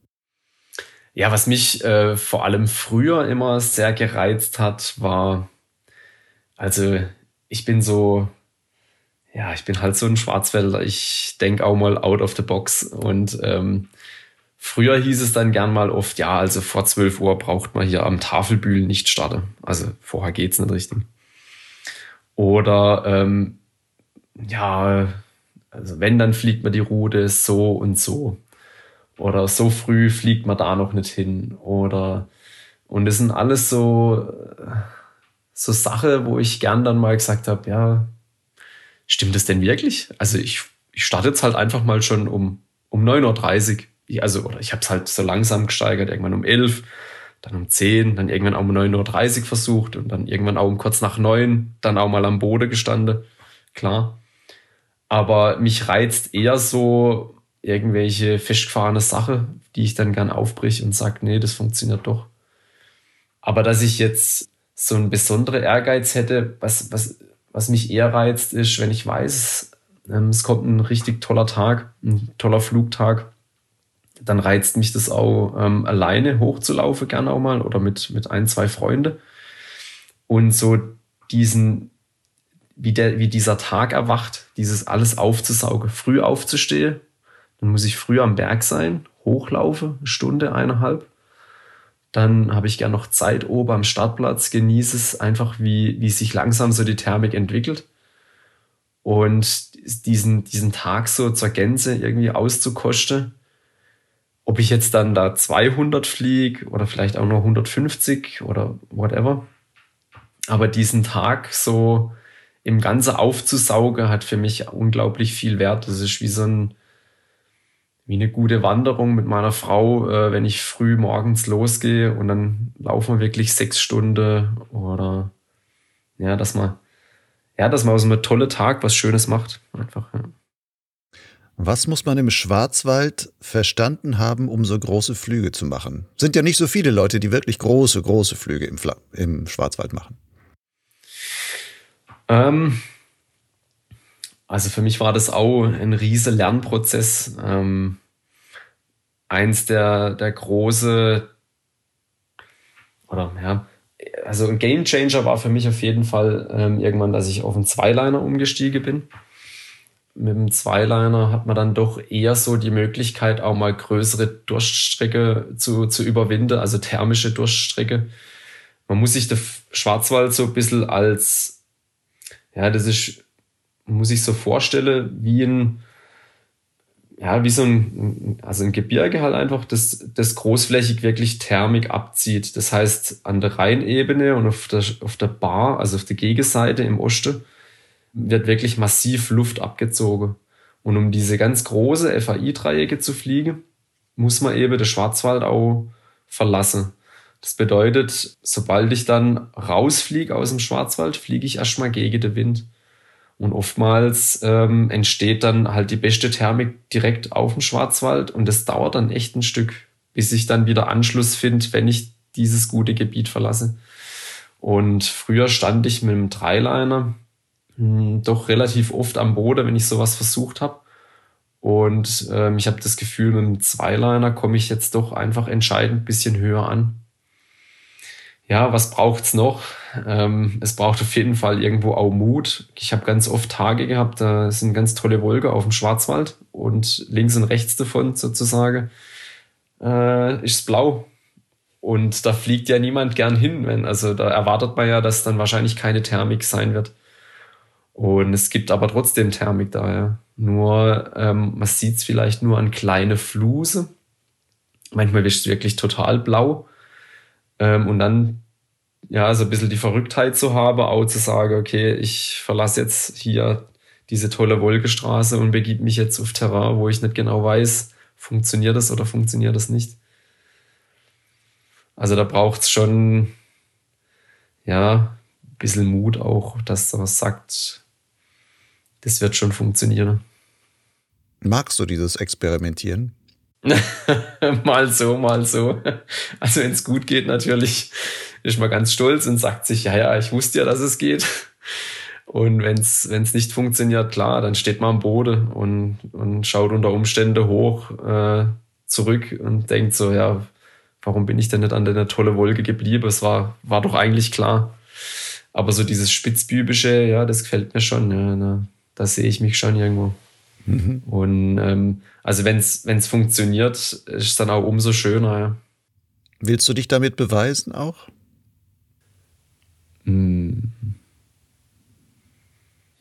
Ja, was mich äh, vor allem früher immer sehr gereizt hat, war, also ich bin so, ja, ich bin halt so ein Schwarzwälder. Ich denke auch mal out of the box. Und ähm, früher hieß es dann gern mal oft, ja, also vor 12 Uhr braucht man hier am Tafelbühlen nicht starten. Also vorher geht's nicht richtig. Oder ähm, ja, also wenn, dann fliegt man die Route so und so. Oder so früh fliegt man da noch nicht hin. Oder und das sind alles so, so Sachen, wo ich gern dann mal gesagt habe, ja, stimmt das denn wirklich? Also ich, ich starte jetzt halt einfach mal schon um, um 9.30 Uhr. Ich, also, oder ich habe es halt so langsam gesteigert, irgendwann um 11, dann um 10, dann irgendwann auch um 9.30 Uhr versucht und dann irgendwann auch um kurz nach 9, dann auch mal am Boden gestanden. Klar. Aber mich reizt eher so irgendwelche festgefahrene Sache, die ich dann gern aufbrich und sage, nee, das funktioniert doch. Aber dass ich jetzt so einen besonderen Ehrgeiz hätte, was, was, was mich eher reizt, ist, wenn ich weiß, ähm, es kommt ein richtig toller Tag, ein toller Flugtag, dann reizt mich das auch, ähm, alleine hochzulaufen, gerne auch mal, oder mit, mit ein, zwei Freunden. Und so diesen, wie, der, wie dieser Tag erwacht, dieses alles aufzusaugen, früh aufzustehen, dann muss ich früh am Berg sein, hochlaufe, eine Stunde, eineinhalb. Dann habe ich gern noch Zeit oben am Startplatz, genieße es einfach, wie, wie sich langsam so die Thermik entwickelt. Und diesen, diesen Tag so zur Gänze irgendwie auszukosten. Ob ich jetzt dann da 200 fliege oder vielleicht auch nur 150 oder whatever. Aber diesen Tag so im Ganze aufzusaugen, hat für mich unglaublich viel Wert. Das ist wie so ein, wie eine gute Wanderung mit meiner Frau, äh, wenn ich früh morgens losgehe und dann laufen wir wirklich sechs Stunden oder ja, dass man, ja, dass man aus einem tollen Tag was Schönes macht. Einfach, ja. Was muss man im Schwarzwald verstanden haben, um so große Flüge zu machen? Sind ja nicht so viele Leute, die wirklich große, große Flüge im, Fla im Schwarzwald machen. Ähm, also für mich war das auch ein riesiger Lernprozess. Ähm, eins der, der große, oder ja, also ein Game Changer war für mich auf jeden Fall ähm, irgendwann, dass ich auf einen Zweiliner umgestiegen bin. Mit dem Zweiliner hat man dann doch eher so die Möglichkeit, auch mal größere Durststrecke zu, zu überwinden, also thermische Durststrecke. Man muss sich den Schwarzwald so ein bisschen als ja, das ist, muss ich so vorstellen, wie ein, ja, wie so ein, also ein Gebirge halt einfach, das, das großflächig wirklich Thermik abzieht. Das heißt, an der Rheinebene und auf der, auf der Bar, also auf der Gegenseite im Osten, wird wirklich massiv Luft abgezogen. Und um diese ganz große FAI-Dreiecke zu fliegen, muss man eben den Schwarzwald auch verlassen. Das bedeutet, sobald ich dann rausfliege aus dem Schwarzwald, fliege ich erstmal gegen den Wind. Und oftmals ähm, entsteht dann halt die beste Thermik direkt auf dem Schwarzwald und das dauert dann echt ein Stück, bis ich dann wieder Anschluss finde, wenn ich dieses gute Gebiet verlasse. Und früher stand ich mit einem Dreiliner hm, doch relativ oft am Boden, wenn ich sowas versucht habe. Und ähm, ich habe das Gefühl, mit einem Zweiliner komme ich jetzt doch einfach entscheidend ein bisschen höher an ja, was braucht's noch? Ähm, es braucht auf jeden Fall irgendwo auch Mut. Ich habe ganz oft Tage gehabt, da sind ganz tolle Wolken auf dem Schwarzwald und links und rechts davon sozusagen äh, ist blau. Und da fliegt ja niemand gern hin, wenn, also da erwartet man ja, dass dann wahrscheinlich keine Thermik sein wird. Und es gibt aber trotzdem Thermik da, ja. Nur ähm, man sieht es vielleicht nur an kleine Fluse. Manchmal ist es wirklich total blau. Ähm, und dann ja, so ein bisschen die Verrücktheit zu haben, auch zu sagen, okay, ich verlasse jetzt hier diese tolle Wolkestraße und begib mich jetzt auf Terrain, wo ich nicht genau weiß, funktioniert das oder funktioniert das nicht. Also da braucht es schon, ja, ein bisschen Mut auch, dass man sagt, das wird schon funktionieren. Magst du dieses Experimentieren? mal so, mal so. Also wenn es gut geht, natürlich ist man ganz stolz und sagt sich, ja, ja, ich wusste ja, dass es geht. Und wenn es nicht funktioniert, klar, dann steht man am Boden und, und schaut unter Umständen hoch äh, zurück und denkt so, ja, warum bin ich denn nicht an der tolle Wolke geblieben? Es war, war doch eigentlich klar. Aber so dieses Spitzbübische, ja, das gefällt mir schon. Ja, da, da sehe ich mich schon irgendwo. Mhm. Und ähm, also wenn es funktioniert, ist es dann auch umso schöner. Ja. Willst du dich damit beweisen auch? Hm.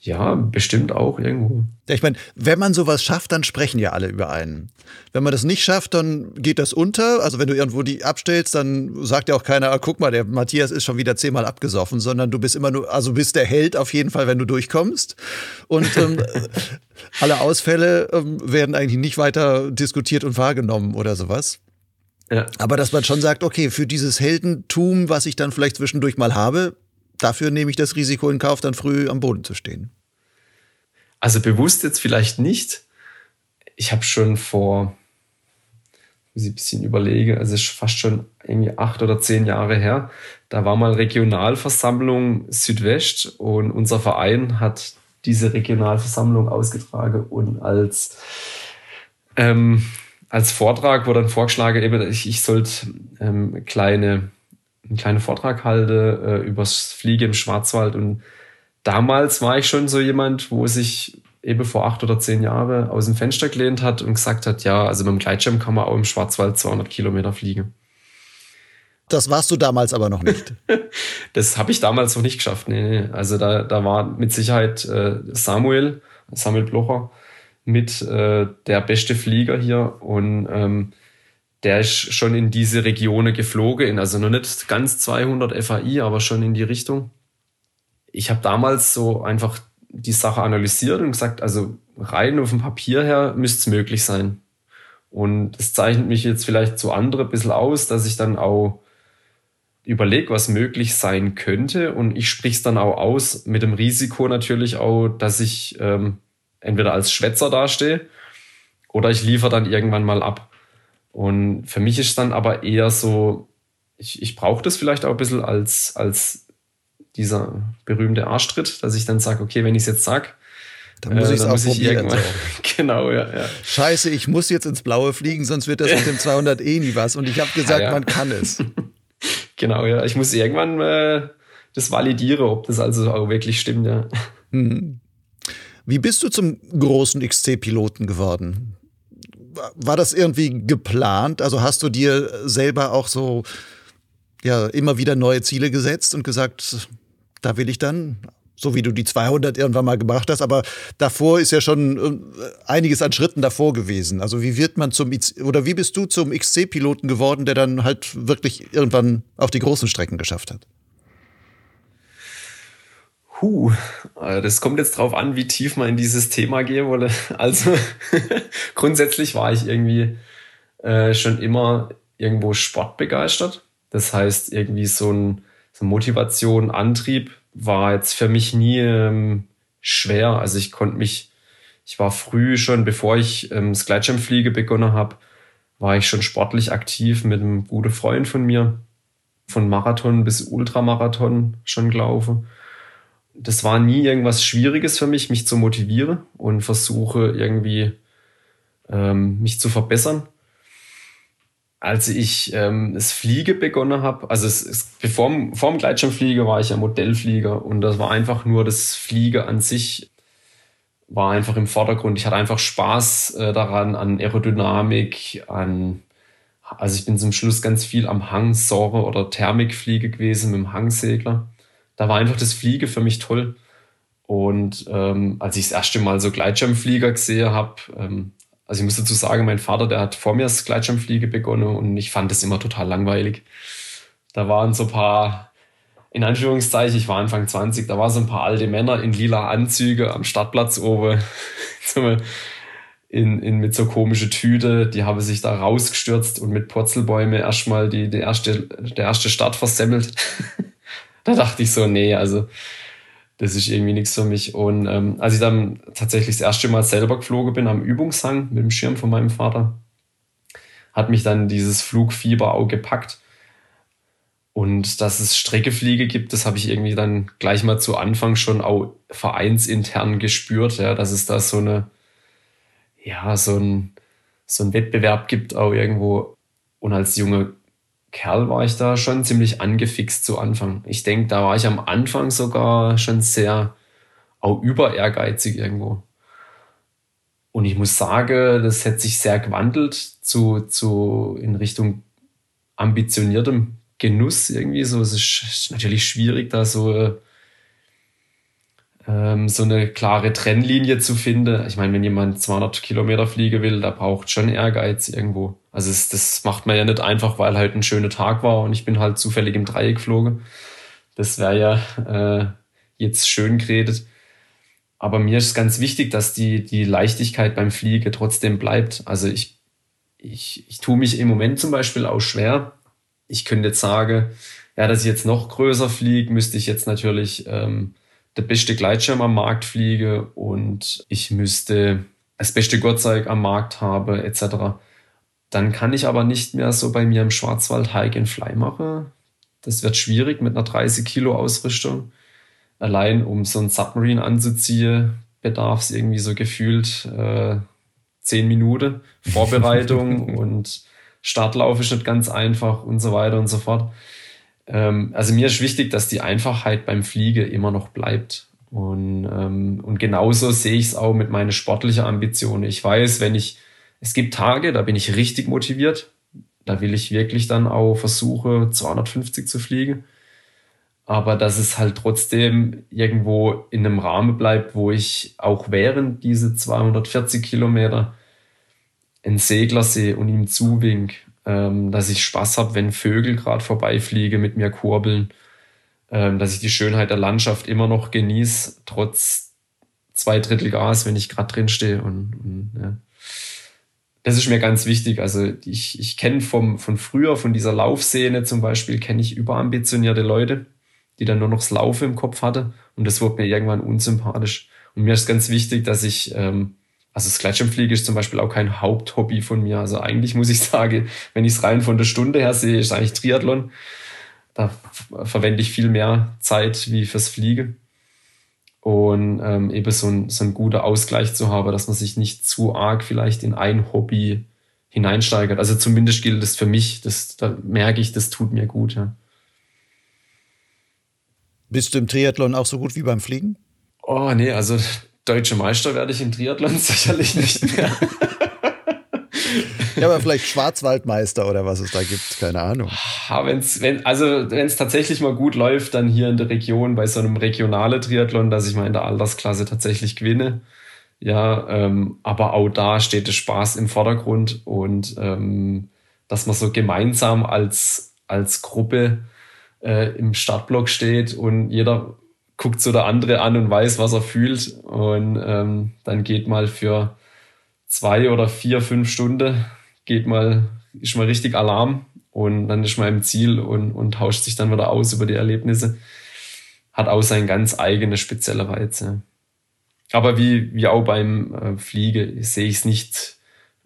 Ja, bestimmt auch irgendwo. Ja, ich meine, wenn man sowas schafft, dann sprechen ja alle über einen. Wenn man das nicht schafft, dann geht das unter. Also wenn du irgendwo die abstellst, dann sagt ja auch keiner, ah, guck mal, der Matthias ist schon wieder zehnmal abgesoffen, sondern du bist immer nur, also bist der Held auf jeden Fall, wenn du durchkommst. Und ähm, alle Ausfälle ähm, werden eigentlich nicht weiter diskutiert und wahrgenommen oder sowas. Ja. Aber dass man schon sagt, okay, für dieses Heldentum, was ich dann vielleicht zwischendurch mal habe, dafür nehme ich das Risiko in Kauf, dann früh am Boden zu stehen. Also bewusst jetzt vielleicht nicht. Ich habe schon vor, muss ich ein bisschen überlege, also ist fast schon irgendwie acht oder zehn Jahre her. Da war mal Regionalversammlung Südwest und unser Verein hat diese Regionalversammlung ausgetragen und als, ähm, als Vortrag wurde dann vorgeschlagen, eben, ich, ich sollte ähm, kleine einen kleinen Vortrag halte äh, übers Fliegen im Schwarzwald. Und damals war ich schon so jemand, wo sich eben vor acht oder zehn Jahren aus dem Fenster gelehnt hat und gesagt hat, ja, also mit dem Gleitschirm kann man auch im Schwarzwald 200 Kilometer fliegen. Das warst du damals aber noch nicht. das habe ich damals noch nicht geschafft. Nee, nee. Also da, da war mit Sicherheit äh, Samuel, Samuel Blocher, mit äh, der beste Flieger hier. Und ähm, der ist schon in diese Regionen geflogen, also noch nicht ganz 200 FAI, aber schon in die Richtung. Ich habe damals so einfach die Sache analysiert und gesagt, also rein auf dem Papier her müsste es möglich sein. Und es zeichnet mich jetzt vielleicht zu andere ein bisschen aus, dass ich dann auch überlege, was möglich sein könnte. Und ich sprich es dann auch aus mit dem Risiko natürlich auch, dass ich ähm, entweder als Schwätzer dastehe oder ich liefere dann irgendwann mal ab. Und für mich ist dann aber eher so, ich, ich brauche das vielleicht auch ein bisschen als, als dieser berühmte Arschtritt, dass ich dann sage, okay, wenn ich es jetzt sage, dann muss äh, ich es auch probieren. So. genau, ja, ja. Scheiße, ich muss jetzt ins Blaue fliegen, sonst wird das mit dem 200 eh nie was. Und ich habe gesagt, ja, ja. man kann es. genau, ja. Ich muss irgendwann äh, das validieren, ob das also auch wirklich stimmt, ja. Hm. Wie bist du zum großen XC-Piloten geworden? war das irgendwie geplant? Also hast du dir selber auch so ja immer wieder neue Ziele gesetzt und gesagt, da will ich dann, so wie du die 200 irgendwann mal gemacht hast, aber davor ist ja schon äh, einiges an Schritten davor gewesen. Also wie wird man zum oder wie bist du zum XC-Piloten geworden, der dann halt wirklich irgendwann auch die großen Strecken geschafft hat? Puh, äh, das kommt jetzt drauf an, wie tief man in dieses Thema gehen wolle. Also grundsätzlich war ich irgendwie äh, schon immer irgendwo sportbegeistert. Das heißt, irgendwie so, ein, so Motivation, Antrieb war jetzt für mich nie ähm, schwer. Also ich konnte mich, ich war früh schon, bevor ich ähm, das Gleitschirmfliege begonnen habe, war ich schon sportlich aktiv mit einem guten Freund von mir. Von Marathon bis Ultramarathon schon gelaufen das war nie irgendwas Schwieriges für mich, mich zu motivieren und versuche irgendwie ähm, mich zu verbessern. Als ich ähm, das Fliege begonnen habe, also es, es, bevor vor dem Gleitschirmfliege war ich ja Modellflieger und das war einfach nur das Fliege an sich war einfach im Vordergrund. Ich hatte einfach Spaß äh, daran, an Aerodynamik, an also ich bin zum Schluss ganz viel am Hangsäure oder Thermikfliege gewesen mit dem Hangsegler da war einfach das Fliege für mich toll. Und ähm, als ich das erste Mal so Gleitschirmflieger gesehen habe, ähm, also ich muss dazu sagen, mein Vater, der hat vor mir das Gleitschirmfliege begonnen und ich fand das immer total langweilig. Da waren so ein paar, in Anführungszeichen, ich war Anfang 20, da waren so ein paar alte Männer in lila Anzüge am Stadtplatz oben, in, in, mit so komische Tüte, die haben sich da rausgestürzt und mit Purzelbäume erstmal die, die erste, der erste Start versemmelt. da dachte ich so, nee, also das ist irgendwie nichts für mich. Und ähm, als ich dann tatsächlich das erste Mal selber geflogen bin am Übungshang mit dem Schirm von meinem Vater, hat mich dann dieses Flugfieber auch gepackt. Und dass es Streckefliege gibt, das habe ich irgendwie dann gleich mal zu Anfang schon auch vereinsintern gespürt, ja, dass es da so eine, ja, so ein, so ein Wettbewerb gibt auch irgendwo. Und als junger Kerl war ich da schon ziemlich angefixt zu Anfang. Ich denke, da war ich am Anfang sogar schon sehr auch über ehrgeizig irgendwo. Und ich muss sagen, das hat sich sehr gewandelt zu, zu in Richtung ambitioniertem Genuss irgendwie. So, es ist natürlich schwierig, da so, ähm, so eine klare Trennlinie zu finden. Ich meine, wenn jemand 200 Kilometer fliegen will, da braucht schon Ehrgeiz irgendwo. Also es, das macht man ja nicht einfach, weil halt ein schöner Tag war und ich bin halt zufällig im Dreieck geflogen. Das wäre ja äh, jetzt schön geredet. Aber mir ist ganz wichtig, dass die, die Leichtigkeit beim Fliegen trotzdem bleibt. Also ich, ich, ich tue mich im Moment zum Beispiel auch schwer. Ich könnte jetzt sagen, ja, dass ich jetzt noch größer fliege, müsste ich jetzt natürlich ähm, der beste Gleitschirm am Markt fliege und ich müsste das beste Gurtzeug am Markt habe, etc. Dann kann ich aber nicht mehr so bei mir im Schwarzwald Hike and Fly machen. Das wird schwierig mit einer 30 Kilo Ausrüstung allein um so ein Submarine anzuziehen, bedarf es irgendwie so gefühlt äh, zehn Minuten Vorbereitung und Startlauf ist nicht ganz einfach und so weiter und so fort. Ähm, also mir ist wichtig, dass die Einfachheit beim Fliegen immer noch bleibt. Und, ähm, und genauso sehe ich es auch mit meiner sportlichen Ambition. Ich weiß, wenn ich, es gibt Tage, da bin ich richtig motiviert. Da will ich wirklich dann auch versuchen, 250 zu fliegen aber dass es halt trotzdem irgendwo in einem Rahmen bleibt, wo ich auch während diese 240 Kilometer einen Segler sehe und ihm zuwink, ähm, dass ich Spaß habe, wenn Vögel gerade vorbeifliege, mit mir kurbeln, ähm, dass ich die Schönheit der Landschaft immer noch genieße, trotz zwei Drittel Gas, wenn ich gerade drin stehe und, und ja. Das ist mir ganz wichtig. Also ich, ich kenne von früher, von dieser Laufszene zum Beispiel, kenne ich überambitionierte Leute, die dann nur noch das Laufen im Kopf hatte. Und das wurde mir irgendwann unsympathisch. Und mir ist ganz wichtig, dass ich, ähm, also das Gleitschirmfliegen ist zum Beispiel auch kein Haupthobby von mir. Also eigentlich muss ich sagen, wenn ich es rein von der Stunde her sehe, ist eigentlich Triathlon. Da verwende ich viel mehr Zeit wie fürs Fliegen. Und ähm, eben so ein, so ein guter Ausgleich zu haben, dass man sich nicht zu arg vielleicht in ein Hobby hineinsteigert. Also zumindest gilt es für mich, das, da merke ich, das tut mir gut. Ja. Bist du im Triathlon auch so gut wie beim Fliegen? Oh, nee, also deutsche Meister werde ich im Triathlon sicherlich nicht mehr. Ja, aber vielleicht Schwarzwaldmeister oder was es da gibt, keine Ahnung. Ja, wenn's, wenn, also wenn es tatsächlich mal gut läuft, dann hier in der Region bei so einem regionalen Triathlon, dass ich mal in der Altersklasse tatsächlich gewinne. Ja, ähm, aber auch da steht der Spaß im Vordergrund und ähm, dass man so gemeinsam als, als Gruppe äh, im Startblock steht und jeder guckt so der andere an und weiß, was er fühlt. Und ähm, dann geht mal für zwei oder vier, fünf Stunden, geht mal, ist mal richtig Alarm und dann ist man im Ziel und, und tauscht sich dann wieder aus über die Erlebnisse. Hat auch seinen ganz eigene spezielle Reiz. Aber wie, wie auch beim äh, Fliege sehe ich es nicht,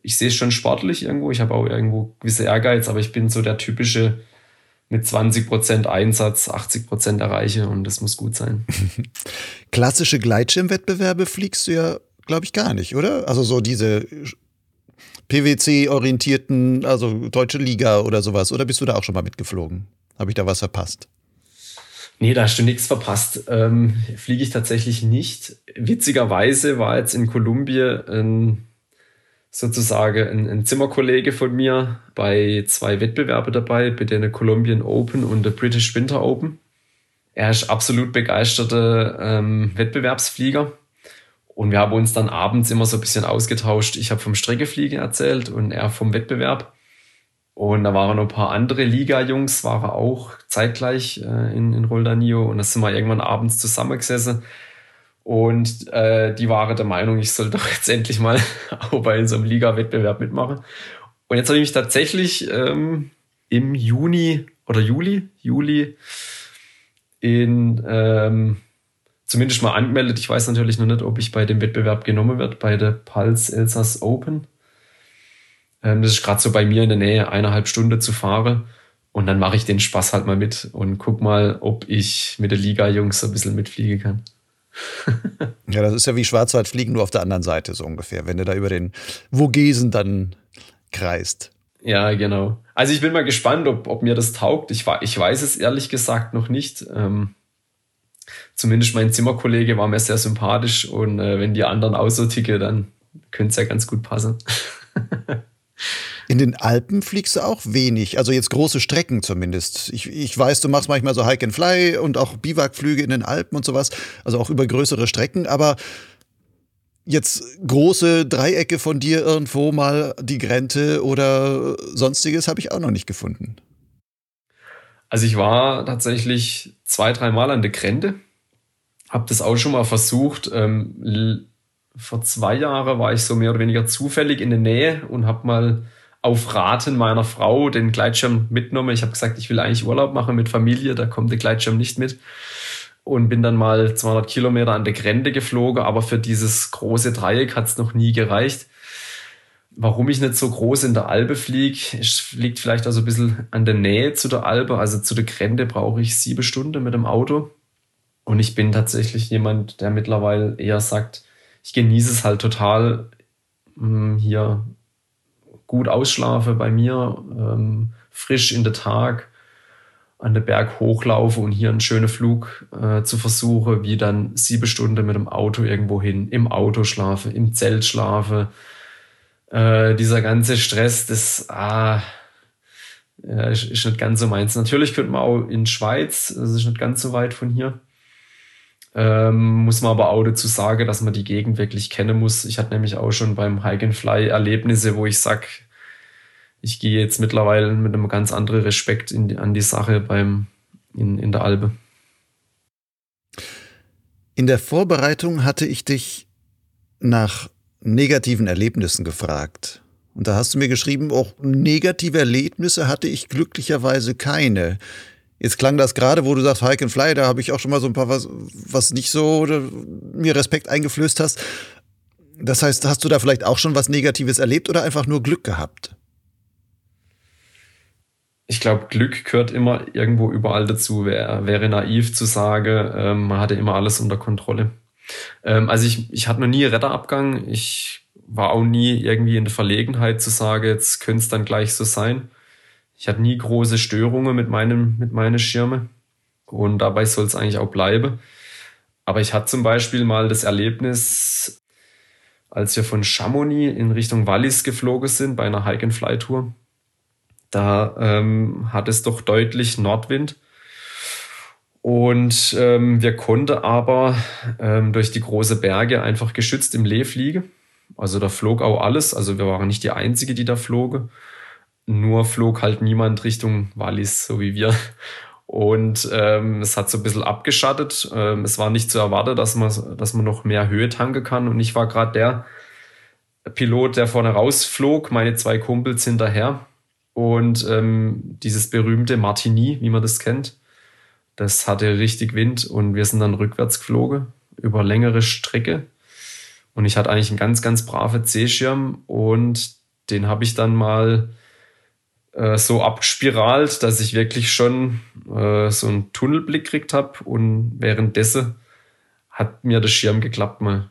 ich sehe es schon sportlich irgendwo. Ich habe auch irgendwo gewisse Ehrgeiz, aber ich bin so der typische mit 20 Prozent Einsatz 80 Prozent erreiche und das muss gut sein. Klassische Gleitschirmwettbewerbe fliegst du ja, glaube ich, gar nicht, oder? Also so diese PwC-orientierten, also Deutsche Liga oder sowas, oder bist du da auch schon mal mitgeflogen? Habe ich da was verpasst? Nee, da hast du nichts verpasst. Ähm, fliege ich tatsächlich nicht. Witzigerweise war jetzt in Kolumbien ein sozusagen ein, ein, Zimmerkollege von mir bei zwei Wettbewerben dabei, bei der Colombian Open und der British Winter Open. Er ist absolut begeisterter ähm, Wettbewerbsflieger. Und wir haben uns dann abends immer so ein bisschen ausgetauscht. Ich habe vom Streckefliegen erzählt und er vom Wettbewerb. Und da waren noch ein paar andere Liga-Jungs, waren auch zeitgleich äh, in, in Roldanio. Und da sind wir irgendwann abends zusammengesessen und äh, die waren der Meinung, ich soll doch jetzt endlich mal auch bei so einem Liga-Wettbewerb mitmachen. Und jetzt habe ich mich tatsächlich ähm, im Juni oder Juli, Juli in ähm, zumindest mal angemeldet. Ich weiß natürlich noch nicht, ob ich bei dem Wettbewerb genommen werde, bei der Pulse Elsass Open. Ähm, das ist gerade so bei mir in der Nähe, eineinhalb Stunden zu fahren. Und dann mache ich den Spaß halt mal mit und guck mal, ob ich mit der Liga-Jungs ein bisschen mitfliegen kann. ja, das ist ja wie Schwarzwaldfliegen, nur auf der anderen Seite so ungefähr, wenn du da über den Vogesen dann kreist. Ja, genau. Also ich bin mal gespannt, ob, ob mir das taugt. Ich, ich weiß es ehrlich gesagt noch nicht. Ähm, zumindest mein Zimmerkollege war mir sehr sympathisch und äh, wenn die anderen auch so ticke, dann könnte es ja ganz gut passen. In den Alpen fliegst du auch wenig, also jetzt große Strecken zumindest. Ich, ich weiß, du machst manchmal so Hike and Fly und auch Biwakflüge in den Alpen und sowas, also auch über größere Strecken, aber jetzt große Dreiecke von dir irgendwo mal die Grenze oder sonstiges habe ich auch noch nicht gefunden. Also ich war tatsächlich zwei, dreimal an der Grenze, habe das auch schon mal versucht. Ähm, vor zwei Jahren war ich so mehr oder weniger zufällig in der Nähe und habe mal auf Raten meiner Frau den Gleitschirm mitgenommen. Ich habe gesagt, ich will eigentlich Urlaub machen mit Familie, da kommt der Gleitschirm nicht mit. Und bin dann mal 200 Kilometer an der Grenze geflogen, aber für dieses große Dreieck hat es noch nie gereicht. Warum ich nicht so groß in der Alpe fliege, liegt vielleicht also ein bisschen an der Nähe zu der Alpe. Also zu der Grenze brauche ich sieben Stunden mit dem Auto. Und ich bin tatsächlich jemand, der mittlerweile eher sagt, ich genieße es halt total, hm, hier gut ausschlafe bei mir, ähm, frisch in der Tag an den Berg hochlaufe und hier einen schönen Flug äh, zu versuchen, wie dann sieben Stunden mit dem Auto irgendwo hin, im Auto schlafe, im Zelt schlafe. Äh, dieser ganze Stress, das ah, ja, ist, ist nicht ganz so meins. Natürlich könnte man auch in Schweiz, das ist nicht ganz so weit von hier. Ähm, muss man aber auch dazu sagen, dass man die Gegend wirklich kennen muss. Ich hatte nämlich auch schon beim Hike and Fly Erlebnisse, wo ich sag, ich gehe jetzt mittlerweile mit einem ganz anderen Respekt in, an die Sache beim, in, in der Albe. In der Vorbereitung hatte ich dich nach negativen Erlebnissen gefragt. Und da hast du mir geschrieben, auch negative Erlebnisse hatte ich glücklicherweise keine. Jetzt klang das gerade, wo du sagst Hike and Fly, da habe ich auch schon mal so ein paar was, was nicht so mir Respekt eingeflößt hast. Das heißt, hast du da vielleicht auch schon was Negatives erlebt oder einfach nur Glück gehabt? Ich glaube, Glück gehört immer irgendwo überall dazu. Wär, wäre naiv zu sagen, ähm, man hatte immer alles unter Kontrolle. Ähm, also ich, ich hatte noch nie Retterabgang. Ich war auch nie irgendwie in der Verlegenheit zu sagen, jetzt könnte es dann gleich so sein. Ich hatte nie große Störungen mit, meinem, mit meinen Schirme und dabei soll es eigentlich auch bleiben. Aber ich hatte zum Beispiel mal das Erlebnis, als wir von Chamonix in Richtung Wallis geflogen sind bei einer Hike-and-Fly-Tour. Da ähm, hat es doch deutlich Nordwind. Und ähm, wir konnten aber ähm, durch die große Berge einfach geschützt im Lee fliegen. Also da flog auch alles. Also wir waren nicht die Einzige, die da flogen. Nur flog halt niemand Richtung Wallis, so wie wir. Und ähm, es hat so ein bisschen abgeschattet. Ähm, es war nicht zu erwarten, dass man, dass man noch mehr Höhe tanken kann. Und ich war gerade der Pilot, der vorne rausflog, meine zwei Kumpels hinterher. Und ähm, dieses berühmte Martini, wie man das kennt, das hatte richtig Wind und wir sind dann rückwärts geflogen über längere Strecke. Und ich hatte eigentlich einen ganz, ganz brave C-Schirm und den habe ich dann mal äh, so abspiralt, dass ich wirklich schon äh, so einen Tunnelblick gekriegt habe und währenddessen hat mir der Schirm geklappt mal.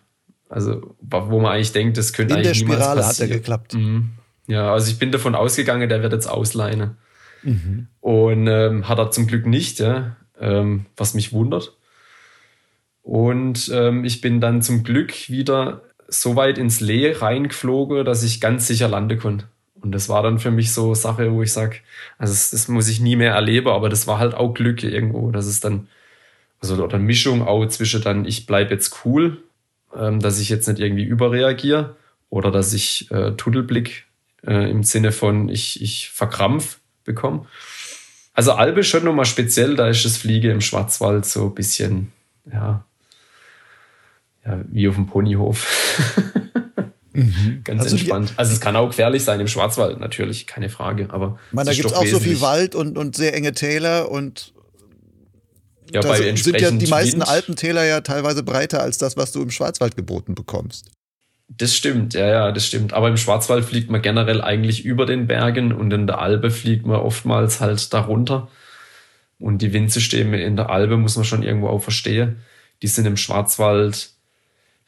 Also, wo man eigentlich denkt, das könnte In eigentlich der Spirale hat er geklappt. Mhm. Ja, also ich bin davon ausgegangen, der wird jetzt ausleihen. Mhm. Und ähm, hat er zum Glück nicht, ja, ähm, was mich wundert. Und ähm, ich bin dann zum Glück wieder so weit ins Lee reingeflogen, dass ich ganz sicher landen konnte. Und das war dann für mich so Sache, wo ich sage, also das, das, muss ich nie mehr erleben, aber das war halt auch Glück irgendwo, dass es dann, also oder Mischung auch zwischen dann, ich bleibe jetzt cool, ähm, dass ich jetzt nicht irgendwie überreagiere oder dass ich äh, Tunnelblick äh, im Sinne von, ich, ich verkrampf bekomme. Also Albe ist schon nochmal speziell, da ist das Fliege im Schwarzwald so ein bisschen, ja, ja wie auf dem Ponyhof. Mhm. Ganz also entspannt. Die, also es kann auch gefährlich sein im Schwarzwald, natürlich, keine Frage. Aber man, da gibt es auch so viel Wald und, und sehr enge Täler und ja, da sind ja die meisten Wind. Alpentäler ja teilweise breiter als das, was du im Schwarzwald geboten bekommst. Das stimmt, ja, ja, das stimmt. Aber im Schwarzwald fliegt man generell eigentlich über den Bergen und in der Alpe fliegt man oftmals halt darunter. Und die Windsysteme in der Alpe muss man schon irgendwo auch verstehen. Die sind im Schwarzwald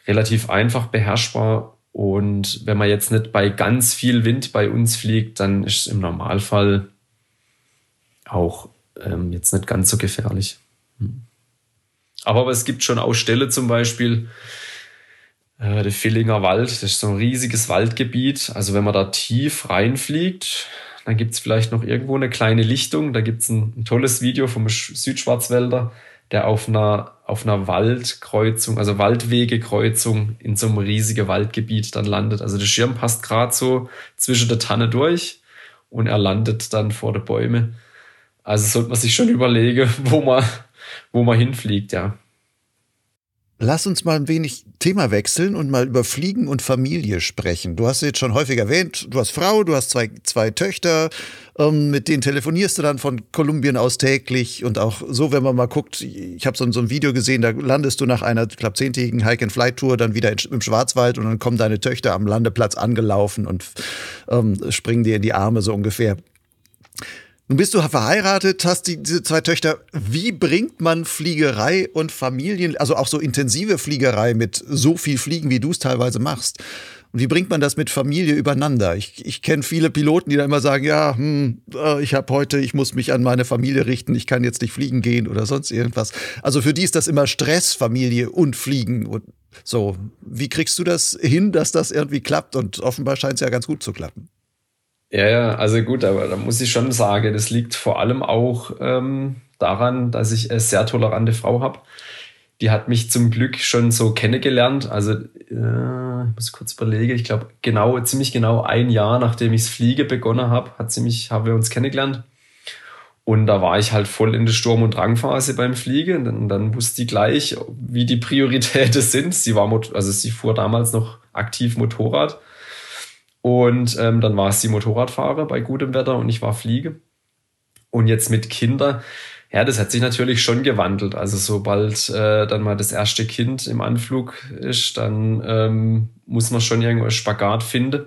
relativ einfach beherrschbar. Und wenn man jetzt nicht bei ganz viel Wind bei uns fliegt, dann ist es im Normalfall auch ähm, jetzt nicht ganz so gefährlich. Hm. Aber, aber es gibt schon auch Ställe zum Beispiel, äh, der Villinger Wald, das ist so ein riesiges Waldgebiet. Also wenn man da tief reinfliegt, dann gibt es vielleicht noch irgendwo eine kleine Lichtung. Da gibt es ein, ein, tolles Video vom Südschwarzwälder, der auf einer, auf einer Waldkreuzung, also Waldwegekreuzung in so einem riesigen Waldgebiet dann landet. Also der Schirm passt gerade so zwischen der Tanne durch und er landet dann vor der Bäume. Also sollte man sich schon überlegen, wo man, wo man hinfliegt, ja. Lass uns mal ein wenig Thema wechseln und mal über Fliegen und Familie sprechen. Du hast jetzt schon häufig erwähnt, du hast Frau, du hast zwei, zwei Töchter, ähm, mit denen telefonierst du dann von Kolumbien aus täglich und auch so, wenn man mal guckt, ich habe so, so, ein Video gesehen, da landest du nach einer, ich glaube, zehntägigen Hike-and-Fly-Tour dann wieder in, im Schwarzwald und dann kommen deine Töchter am Landeplatz angelaufen und ähm, springen dir in die Arme so ungefähr. Nun bist du verheiratet, hast die, diese zwei Töchter. Wie bringt man Fliegerei und Familien, also auch so intensive Fliegerei mit so viel Fliegen, wie du es teilweise machst? Und wie bringt man das mit Familie übereinander? Ich, ich kenne viele Piloten, die dann immer sagen, ja, hm, äh, ich habe heute, ich muss mich an meine Familie richten, ich kann jetzt nicht fliegen gehen oder sonst irgendwas. Also für die ist das immer Stress, Familie und Fliegen. Und so, wie kriegst du das hin, dass das irgendwie klappt? Und offenbar scheint es ja ganz gut zu klappen. Ja, ja, also gut, aber da muss ich schon sagen, das liegt vor allem auch ähm, daran, dass ich eine sehr tolerante Frau habe. Die hat mich zum Glück schon so kennengelernt. Also, äh, ich muss kurz überlegen, ich glaube, genau, ziemlich genau ein Jahr, nachdem ich das Fliege begonnen habe, hat sie mich, haben wir uns kennengelernt. Und da war ich halt voll in der Sturm- und Drangphase beim Fliegen. Und dann wusste sie gleich, wie die Prioritäten sind. Sie war, also sie fuhr damals noch aktiv Motorrad und ähm, dann war sie Motorradfahrer bei gutem Wetter und ich war Fliege. Und jetzt mit Kindern, ja, das hat sich natürlich schon gewandelt. Also sobald äh, dann mal das erste Kind im Anflug ist, dann ähm, muss man schon irgendwo Spagat finden.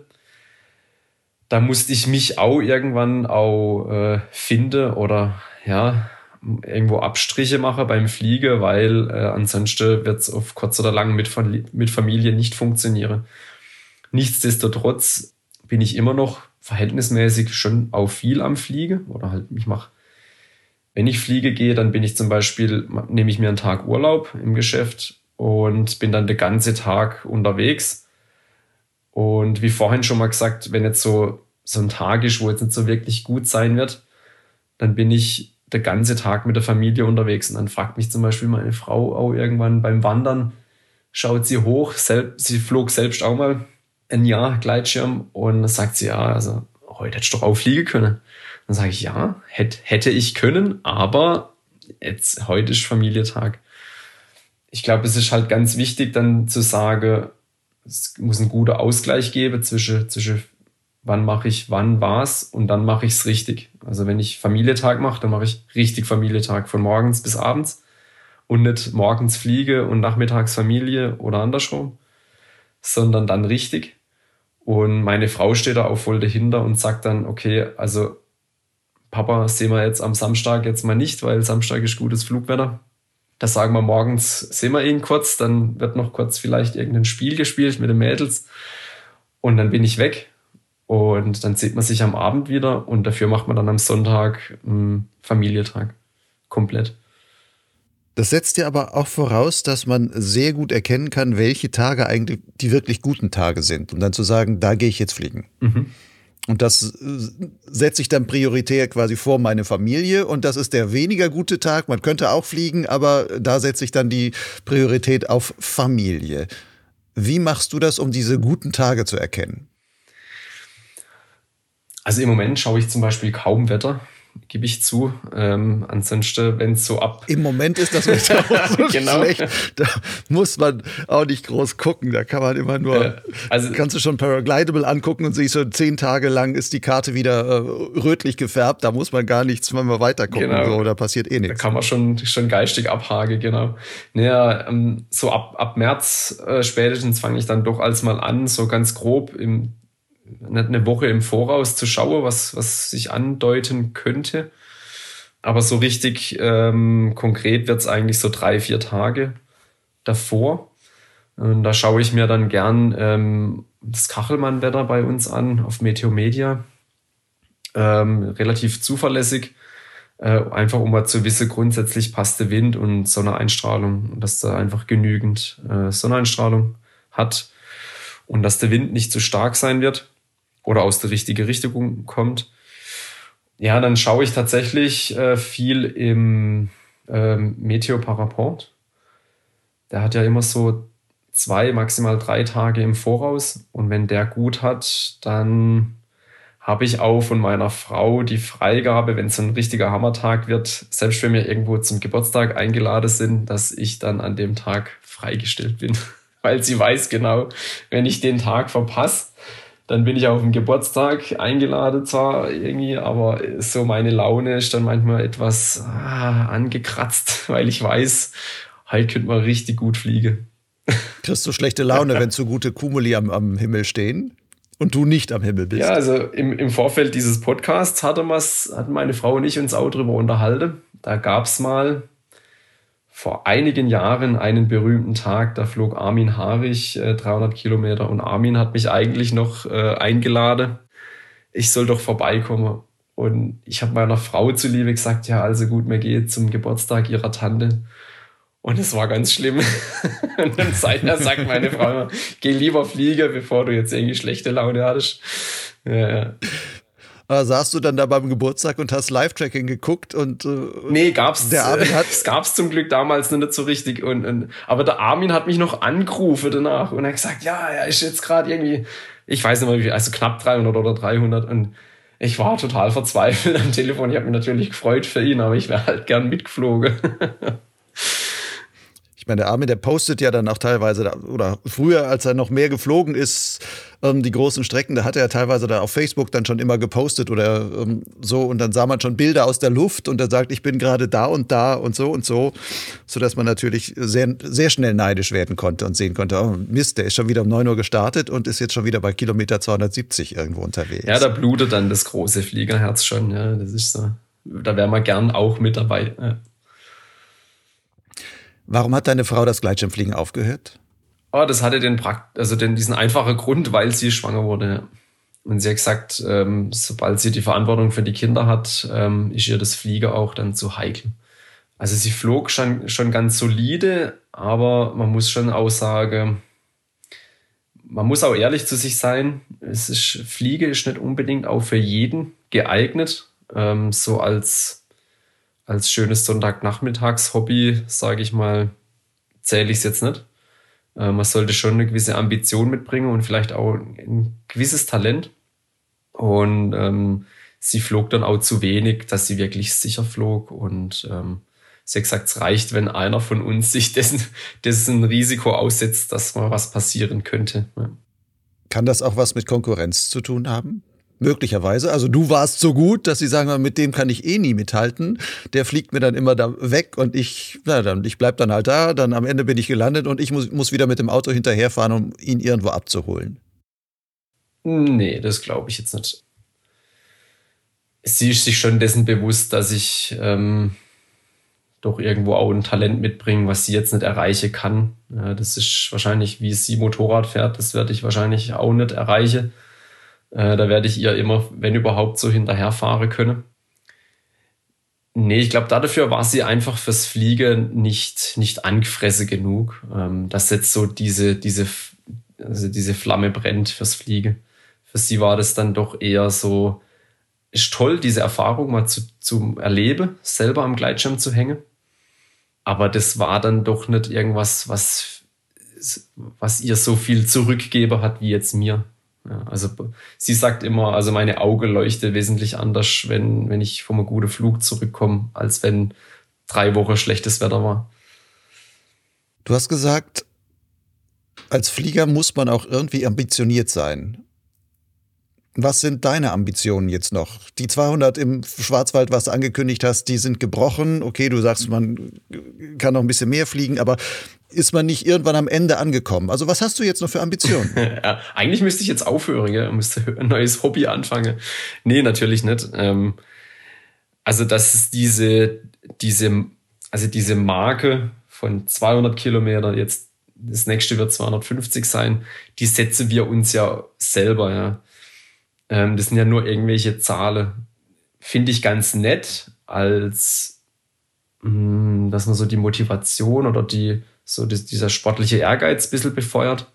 Da musste ich mich auch irgendwann auch äh, finden oder ja, irgendwo Abstriche machen beim Fliege, weil äh, ansonsten wird es auf kurz oder lang mit, mit Familie nicht funktionieren. Nichtsdestotrotz bin ich immer noch verhältnismäßig schon auch viel am Fliege oder halt ich mache wenn ich fliege gehe, dann bin ich zum Beispiel, nehme ich mir einen Tag Urlaub im Geschäft und bin dann den ganzen Tag unterwegs. Und wie vorhin schon mal gesagt, wenn jetzt so, so ein Tag ist, wo jetzt nicht so wirklich gut sein wird, dann bin ich den ganzen Tag mit der Familie unterwegs. Und dann fragt mich zum Beispiel meine Frau auch irgendwann beim Wandern, schaut sie hoch, sie flog selbst auch mal ein Jahr Gleitschirm und sagt sie, ja, also heute hättest du doch auch fliegen können. Dann sage ich, ja, hätte, hätte ich können, aber jetzt, heute ist Familientag. Ich glaube, es ist halt ganz wichtig, dann zu sagen, es muss ein guter Ausgleich geben zwischen, zwischen wann mache ich wann was und dann mache ich es richtig. Also wenn ich Familientag mache, dann mache ich richtig Familientag von morgens bis abends und nicht morgens fliege und nachmittags Familie oder andersrum, sondern dann richtig. Und meine Frau steht da auch voll dahinter und sagt dann, okay, also Papa sehen wir jetzt am Samstag jetzt mal nicht, weil Samstag ist gutes Flugwetter. Da sagen wir morgens, sehen wir ihn kurz, dann wird noch kurz vielleicht irgendein Spiel gespielt mit den Mädels und dann bin ich weg. Und dann sieht man sich am Abend wieder und dafür macht man dann am Sonntag einen Familientag. Komplett. Das setzt ja aber auch voraus, dass man sehr gut erkennen kann, welche Tage eigentlich die wirklich guten Tage sind. Und dann zu sagen, da gehe ich jetzt fliegen. Mhm. Und das äh, setze ich dann prioritär quasi vor meine Familie. Und das ist der weniger gute Tag. Man könnte auch fliegen, aber da setze ich dann die Priorität auf Familie. Wie machst du das, um diese guten Tage zu erkennen? Also im Moment schaue ich zum Beispiel kaum Wetter gebe ich zu. Ähm, ansonsten, wenn es so ab. Im Moment ist das Wetter auch so genau. schlecht. Da muss man auch nicht groß gucken. Da kann man immer nur. Äh, also, kannst du schon Paraglidable angucken und siehst schon zehn Tage lang ist die Karte wieder äh, rötlich gefärbt. Da muss man gar nichts mehr weiter gucken. Genau. So, da passiert eh nichts. Da kann man schon, schon geistig abhaken, genau. Naja, ähm, so ab, ab März äh, spätestens fange ich dann doch als mal an, so ganz grob im eine Woche im Voraus zu schauen, was, was sich andeuten könnte. Aber so richtig ähm, konkret wird es eigentlich so drei, vier Tage davor. Und da schaue ich mir dann gern ähm, das Kachelmann-Wetter bei uns an auf Meteomedia. Ähm, relativ zuverlässig. Äh, einfach um mal zu wissen, grundsätzlich passt der Wind und Sonneneinstrahlung dass da einfach genügend äh, Sonneneinstrahlung hat und dass der Wind nicht zu stark sein wird oder aus der richtigen Richtung kommt. Ja, dann schaue ich tatsächlich äh, viel im ähm, Meteoparaport. Der hat ja immer so zwei, maximal drei Tage im Voraus. Und wenn der gut hat, dann habe ich auch von meiner Frau die Freigabe, wenn es ein richtiger Hammertag wird, selbst wenn wir irgendwo zum Geburtstag eingeladen sind, dass ich dann an dem Tag freigestellt bin. Weil sie weiß genau, wenn ich den Tag verpasse, dann bin ich auf dem Geburtstag eingeladen zwar irgendwie, aber so meine Laune ist dann manchmal etwas ah, angekratzt, weil ich weiß, halt könnte man richtig gut fliegen. Kriegst du schlechte Laune, wenn zu gute Kumuli am, am Himmel stehen? Und du nicht am Himmel bist. Ja, also im, im Vorfeld dieses Podcasts hatte hatten meine Frau und ich uns auch drüber unterhalten. Da gab es mal, vor einigen Jahren einen berühmten Tag, da flog Armin Harich äh, 300 Kilometer und Armin hat mich eigentlich noch äh, eingeladen, ich soll doch vorbeikommen. Und ich habe meiner Frau zuliebe gesagt, ja, also gut, mir geht zum Geburtstag ihrer Tante. Und es war ganz schlimm. und dann seither sagt meine Frau, geh lieber fliegen, bevor du jetzt irgendwie schlechte Laune hattest. Ja, ja. Äh, saßt du dann da beim Geburtstag und hast Live-Tracking geguckt und äh, nee gab's der Armin hat es gab's zum Glück damals noch nicht so richtig und, und aber der Armin hat mich noch angerufen danach und er hat gesagt ja er ist jetzt gerade irgendwie ich weiß nicht mehr wie viel also knapp 300 oder 300 und ich war total verzweifelt am Telefon. Ich habe mich natürlich gefreut für ihn aber ich wäre halt gern mitgeflogen Ich meine, der Armin, der postet ja dann auch teilweise, oder früher, als er noch mehr geflogen ist, ähm, die großen Strecken, da hat er ja teilweise da auf Facebook dann schon immer gepostet oder ähm, so und dann sah man schon Bilder aus der Luft und er sagt, ich bin gerade da und da und so und so, sodass man natürlich sehr, sehr schnell neidisch werden konnte und sehen konnte, oh Mist, der ist schon wieder um 9 Uhr gestartet und ist jetzt schon wieder bei Kilometer 270 irgendwo unterwegs. Ja, da blutet dann das große Fliegerherz schon, ja, das ist so. Da wäre man gern auch mit dabei. Ja. Warum hat deine Frau das Gleitschirmfliegen aufgehört? Oh, das hatte den, Prakt also den, diesen einfachen Grund, weil sie schwanger wurde. Und sie hat gesagt, ähm, sobald sie die Verantwortung für die Kinder hat, ähm, ist ihr das Fliegen auch dann zu heikel. Also sie flog schon, schon ganz solide, aber man muss schon auch sagen, man muss auch ehrlich zu sich sein. Es ist, Fliege ist nicht unbedingt auch für jeden geeignet. Ähm, so als als schönes Sonntagnachmittags-Hobby, sage ich mal, zähle ich es jetzt nicht. Äh, man sollte schon eine gewisse Ambition mitbringen und vielleicht auch ein gewisses Talent. Und ähm, sie flog dann auch zu wenig, dass sie wirklich sicher flog. Und ähm, sie hat gesagt, es reicht, wenn einer von uns sich dessen, dessen Risiko aussetzt, dass mal was passieren könnte. Ja. Kann das auch was mit Konkurrenz zu tun haben? Möglicherweise. Also du warst so gut, dass sie sagen, mit dem kann ich eh nie mithalten. Der fliegt mir dann immer da weg und ich, na dann, ich bleib dann halt da, dann am Ende bin ich gelandet und ich muss, muss wieder mit dem Auto hinterherfahren, um ihn irgendwo abzuholen. Nee, das glaube ich jetzt nicht. Sie ist sich schon dessen bewusst, dass ich ähm, doch irgendwo auch ein Talent mitbringe, was sie jetzt nicht erreichen kann. Ja, das ist wahrscheinlich, wie sie Motorrad fährt, das werde ich wahrscheinlich auch nicht erreichen. Äh, da werde ich ihr immer, wenn überhaupt, so hinterherfahren können. Nee, ich glaube, dafür war sie einfach fürs Fliegen nicht, nicht angefressen genug, ähm, dass jetzt so diese, diese, also diese Flamme brennt fürs Fliegen. Für sie war das dann doch eher so, ist toll, diese Erfahrung mal zu, zu erleben, selber am Gleitschirm zu hängen. Aber das war dann doch nicht irgendwas, was, was ihr so viel zurückgeben hat wie jetzt mir. Ja, also sie sagt immer, also meine Auge leuchtet wesentlich anders, wenn, wenn ich vom guten Flug zurückkomme, als wenn drei Wochen schlechtes Wetter war. Du hast gesagt, als Flieger muss man auch irgendwie ambitioniert sein. Was sind deine Ambitionen jetzt noch? Die 200 im Schwarzwald, was du angekündigt hast, die sind gebrochen. Okay, du sagst, man kann noch ein bisschen mehr fliegen, aber ist man nicht irgendwann am Ende angekommen? Also was hast du jetzt noch für Ambitionen? ja, eigentlich müsste ich jetzt aufhören, ja? müsste ein neues Hobby anfangen. Nee, natürlich nicht. Ähm, also das ist diese, diese, also diese Marke von 200 Kilometer, jetzt das nächste wird 250 sein, die setzen wir uns ja selber, ja. Ähm, das sind ja nur irgendwelche Zahlen. Finde ich ganz nett, als mh, hm, dass man so die Motivation oder die, so die, dieser sportliche Ehrgeiz ein bisschen befeuert.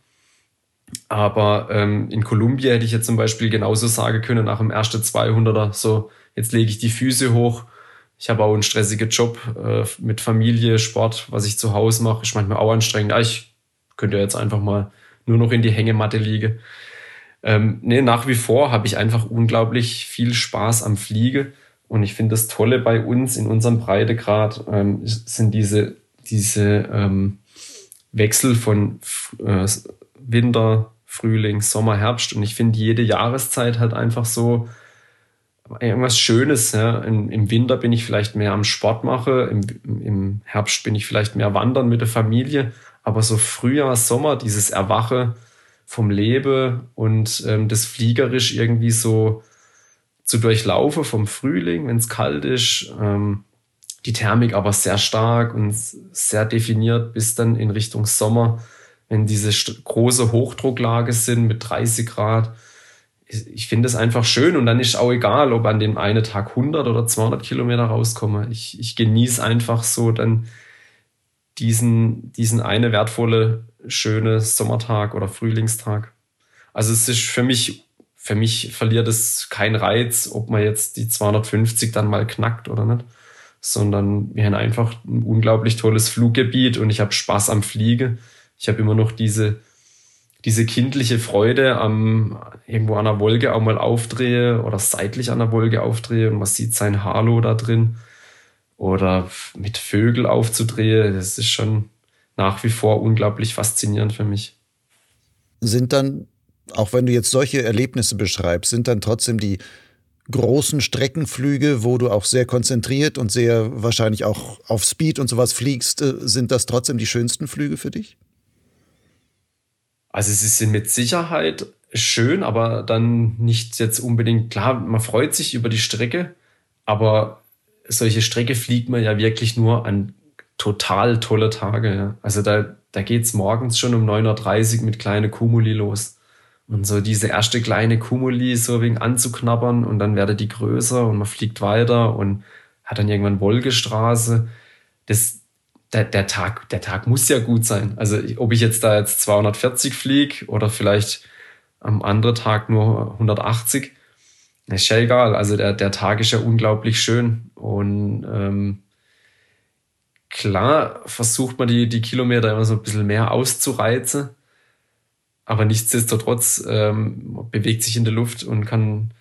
Aber ähm, in Kolumbien hätte ich jetzt zum Beispiel genauso sagen können, nach dem ersten 200er, so, jetzt lege ich die Füße hoch. Ich habe auch einen stressigen Job äh, mit Familie, Sport, was ich zu Hause mache. Ist manchmal auch anstrengend. Ja, ich könnte jetzt einfach mal nur noch in die Hängematte liegen. Ähm, nee, nach wie vor habe ich einfach unglaublich viel Spaß am Fliege. Und ich finde das Tolle bei uns in unserem Breitegrad ähm, sind diese, diese ähm, Wechsel von äh, Winter, Frühling, Sommer, Herbst. Und ich finde jede Jahreszeit halt einfach so irgendwas Schönes. Ja. Im, Im, Winter bin ich vielleicht mehr am Sport mache, im, im Herbst bin ich vielleicht mehr wandern mit der Familie. Aber so Frühjahr, Sommer, dieses Erwache, vom Leben und ähm, das fliegerisch irgendwie so zu durchlaufen vom Frühling, wenn es kalt ist. Ähm, die Thermik aber sehr stark und sehr definiert bis dann in Richtung Sommer, wenn diese große Hochdrucklage sind mit 30 Grad. Ich finde es einfach schön und dann ist auch egal, ob an dem einen Tag 100 oder 200 Kilometer rauskomme. Ich, ich genieße einfach so dann diesen, diesen eine wertvolle schöne Sommertag oder Frühlingstag. Also es ist für mich, für mich verliert es keinen Reiz, ob man jetzt die 250 dann mal knackt oder nicht, sondern wir haben einfach ein unglaublich tolles Fluggebiet und ich habe Spaß am Fliege. Ich habe immer noch diese, diese kindliche Freude am irgendwo an der Wolke auch mal aufdrehe oder seitlich an der Wolke aufdrehe und man sieht sein Halo da drin oder mit Vögel aufzudrehen. Das ist schon, nach wie vor unglaublich faszinierend für mich. Sind dann, auch wenn du jetzt solche Erlebnisse beschreibst, sind dann trotzdem die großen Streckenflüge, wo du auch sehr konzentriert und sehr wahrscheinlich auch auf Speed und sowas fliegst, äh, sind das trotzdem die schönsten Flüge für dich? Also sie sind mit Sicherheit schön, aber dann nicht jetzt unbedingt klar, man freut sich über die Strecke, aber solche Strecke fliegt man ja wirklich nur an total tolle Tage. Also da, da geht's morgens schon um 9.30 Uhr mit kleine Kumuli los. Und so diese erste kleine Kumuli so wegen anzuknabbern und dann werde die größer und man fliegt weiter und hat dann irgendwann Wolkestraße. Das, der, der, Tag, der Tag muss ja gut sein. Also ob ich jetzt da jetzt 240 fliege oder vielleicht am anderen Tag nur 180, ist ja egal. Also der, der Tag ist ja unglaublich schön. Und ähm, klar versucht man die, die Kilometer immer so ein bisschen mehr auszureizen, aber nichtsdestotrotz ähm, bewegt sich in der Luft und kann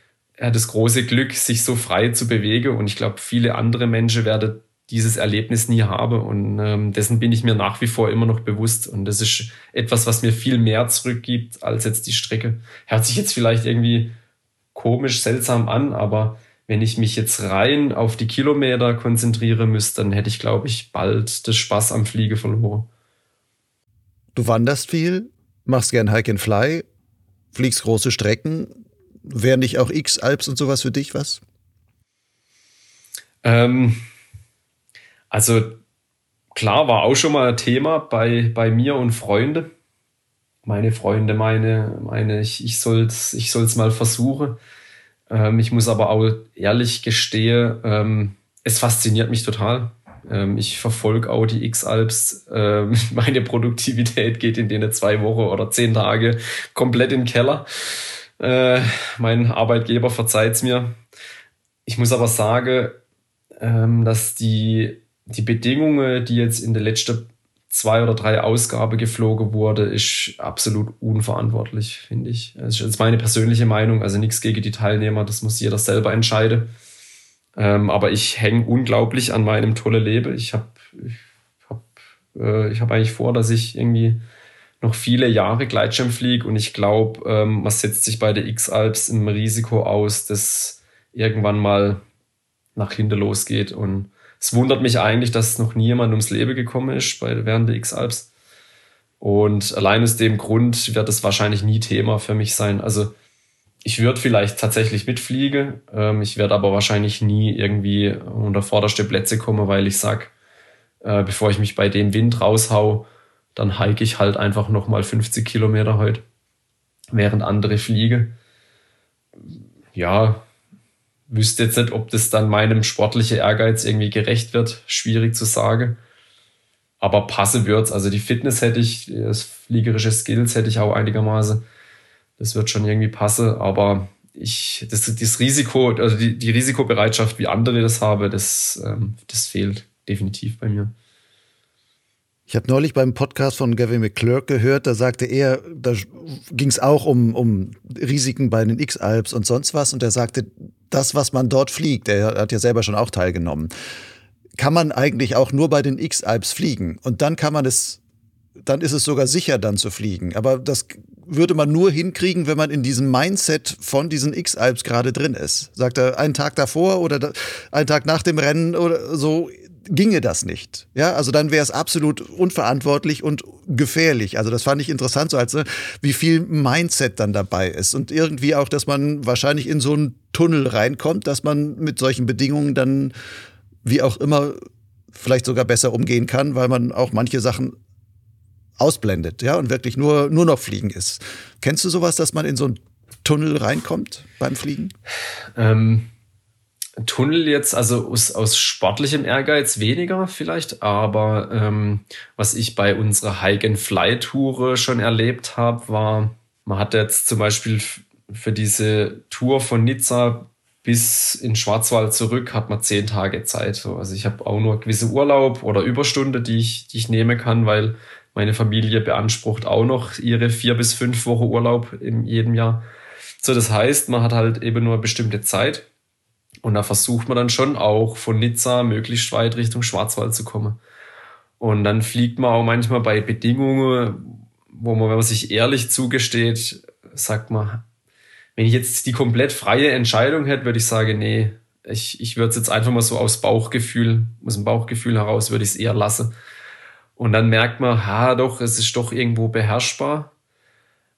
er hat das große Glück, sich so frei zu bewegen. Und ich glaube, viele andere Menschen werden dieses Erlebnis nie haben. Und ähm, dessen bin ich mir nach wie vor immer noch bewusst. Und das ist etwas, was mir viel mehr zurückgibt als jetzt die Strecke. Hört sich jetzt vielleicht irgendwie komisch, seltsam an, aber wenn ich mich jetzt rein auf die Kilometer konzentriere müsste, dann hätte ich, glaube ich, bald das Spaß am Fliege verloren. Du wanderst viel, machst gern Hike and Fly, fliegst große Strecken. Wären nicht auch X-Alps und sowas für dich was? Ähm, also klar, war auch schon mal ein Thema bei, bei mir und Freunde. Meine Freunde meine, meine ich, ich soll es ich soll's mal versuchen. Ähm, ich muss aber auch ehrlich gestehen, ähm, es fasziniert mich total. Ähm, ich verfolge auch die X-Alps. Ähm, meine Produktivität geht in denen zwei Wochen oder zehn Tage komplett in den Keller. Äh, mein Arbeitgeber verzeiht es mir. Ich muss aber sagen, ähm, dass die, die Bedingungen, die jetzt in den letzten zwei oder drei Ausgabe geflogen wurde, ist absolut unverantwortlich, finde ich. Das ist jetzt meine persönliche Meinung, also nichts gegen die Teilnehmer, das muss jeder selber entscheiden. Ähm, aber ich hänge unglaublich an meinem tolle Leben. Ich habe ich hab, äh, hab eigentlich vor, dass ich irgendwie noch viele Jahre Gleitschirm fliege und ich glaube, ähm, man setzt sich bei der X-Alps im Risiko aus, dass irgendwann mal nach hinten losgeht und es wundert mich eigentlich, dass noch nie jemand ums Leben gekommen ist bei, während der X-Alps. Und allein aus dem Grund wird es wahrscheinlich nie Thema für mich sein. Also ich würde vielleicht tatsächlich mitfliegen. Ähm, ich werde aber wahrscheinlich nie irgendwie unter vorderste Plätze kommen, weil ich sag, äh, bevor ich mich bei dem Wind raushau, dann hike ich halt einfach nochmal 50 Kilometer heute, während andere fliegen. Ja, wüsste jetzt nicht, ob das dann meinem sportlichen Ehrgeiz irgendwie gerecht wird. Schwierig zu sagen. Aber passe wird's. Also die Fitness hätte ich, das fliegerische Skills hätte ich auch einigermaßen. Das wird schon irgendwie passen. Aber ich, das, das Risiko, also die, die Risikobereitschaft, wie andere das haben, das, ähm, das fehlt definitiv bei mir. Ich habe neulich beim Podcast von Gavin McClurk gehört, da sagte er, da ging es auch um, um Risiken bei den X-Alps und sonst was. Und er sagte, das, was man dort fliegt, er hat ja selber schon auch teilgenommen, kann man eigentlich auch nur bei den X-Alps fliegen. Und dann kann man es, dann ist es sogar sicher, dann zu fliegen. Aber das würde man nur hinkriegen, wenn man in diesem Mindset von diesen X-Alps gerade drin ist. Sagt er, einen Tag davor oder einen Tag nach dem Rennen oder so, ginge das nicht. Ja, also dann wäre es absolut unverantwortlich und gefährlich. Also das fand ich interessant, so als ne, wie viel Mindset dann dabei ist und irgendwie auch, dass man wahrscheinlich in so einen Tunnel reinkommt, dass man mit solchen Bedingungen dann wie auch immer vielleicht sogar besser umgehen kann, weil man auch manche Sachen ausblendet, ja, und wirklich nur nur noch fliegen ist. Kennst du sowas, dass man in so einen Tunnel reinkommt beim Fliegen? Ähm Tunnel jetzt, also aus, aus sportlichem Ehrgeiz weniger vielleicht, aber ähm, was ich bei unserer Hike-and-Fly-Tour schon erlebt habe, war, man hat jetzt zum Beispiel für diese Tour von Nizza bis in Schwarzwald zurück, hat man zehn Tage Zeit. Also ich habe auch nur gewisse Urlaub oder Überstunde, die ich, die ich nehmen kann, weil meine Familie beansprucht auch noch ihre vier bis fünf Wochen Urlaub in jedem Jahr. So, das heißt, man hat halt eben nur eine bestimmte Zeit und da versucht man dann schon auch von Nizza möglichst weit Richtung Schwarzwald zu kommen. Und dann fliegt man auch manchmal bei Bedingungen, wo man, wenn man sich ehrlich zugesteht, sagt man, wenn ich jetzt die komplett freie Entscheidung hätte, würde ich sagen, nee, ich, ich würde es jetzt einfach mal so aus Bauchgefühl, aus dem Bauchgefühl heraus, würde ich es eher lassen. Und dann merkt man, ha, doch, es ist doch irgendwo beherrschbar.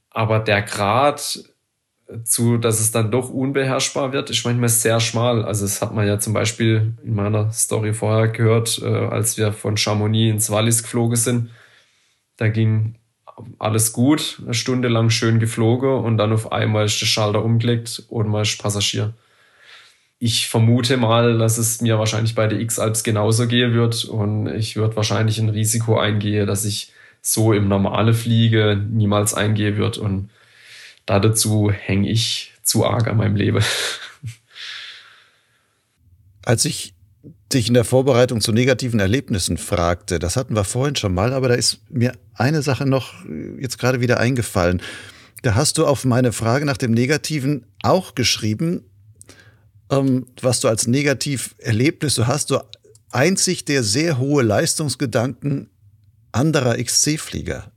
Aber der Grad, zu, dass es dann doch unbeherrschbar wird, ist manchmal sehr schmal. Also das hat man ja zum Beispiel in meiner Story vorher gehört, äh, als wir von Chamonix ins Wallis geflogen sind. Da ging alles gut, eine Stunde lang schön geflogen und dann auf einmal ist der Schalter umgelegt und man ist Passagier. Ich vermute mal, dass es mir wahrscheinlich bei der X-Alps genauso gehen wird und ich würde wahrscheinlich ein Risiko eingehen, dass ich so im normale Fliege niemals eingehen wird und da dazu hänge ich zu arg an meinem Leben. Als ich dich in der Vorbereitung zu negativen Erlebnissen fragte, das hatten wir vorhin schon mal, aber da ist mir eine Sache noch jetzt gerade wieder eingefallen. Da hast du auf meine Frage nach dem Negativen auch geschrieben, ähm, was du als Negativerlebnis so hast, du einzig der sehr hohe Leistungsgedanken anderer XC-Flieger.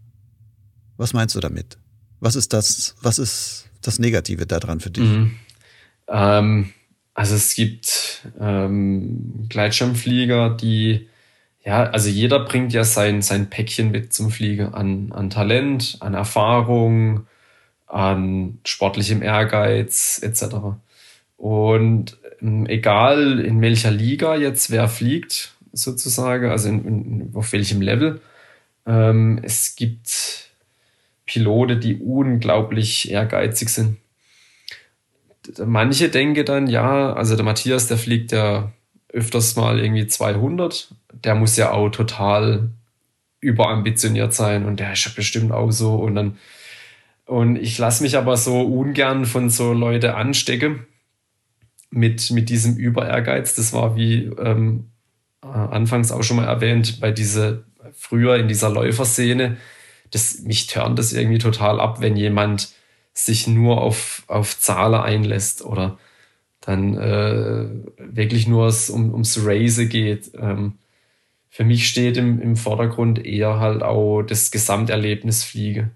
Was meinst du damit? Was ist das, was ist das Negative daran für dich? Mhm. Ähm, also es gibt ähm, Gleitschirmflieger, die, ja, also jeder bringt ja sein, sein Päckchen mit zum Fliegen an, an Talent, an Erfahrung, an sportlichem Ehrgeiz etc. Und ähm, egal in welcher Liga jetzt wer fliegt, sozusagen, also in, in, auf welchem Level, ähm, es gibt Pilote, die unglaublich ehrgeizig sind. Manche denken dann, ja, also der Matthias, der fliegt ja öfters mal irgendwie 200. Der muss ja auch total überambitioniert sein und der ist ja bestimmt auch so. Und dann, und ich lasse mich aber so ungern von so Leute anstecken mit, mit diesem Überehrgeiz. Das war wie ähm, anfangs auch schon mal erwähnt, bei diese früher in dieser Läuferszene, das, mich turnt das irgendwie total ab, wenn jemand sich nur auf, auf Zahlen einlässt oder dann äh, wirklich nur um, ums Race geht. Ähm, für mich steht im, im Vordergrund eher halt auch das Gesamterlebnis Fliege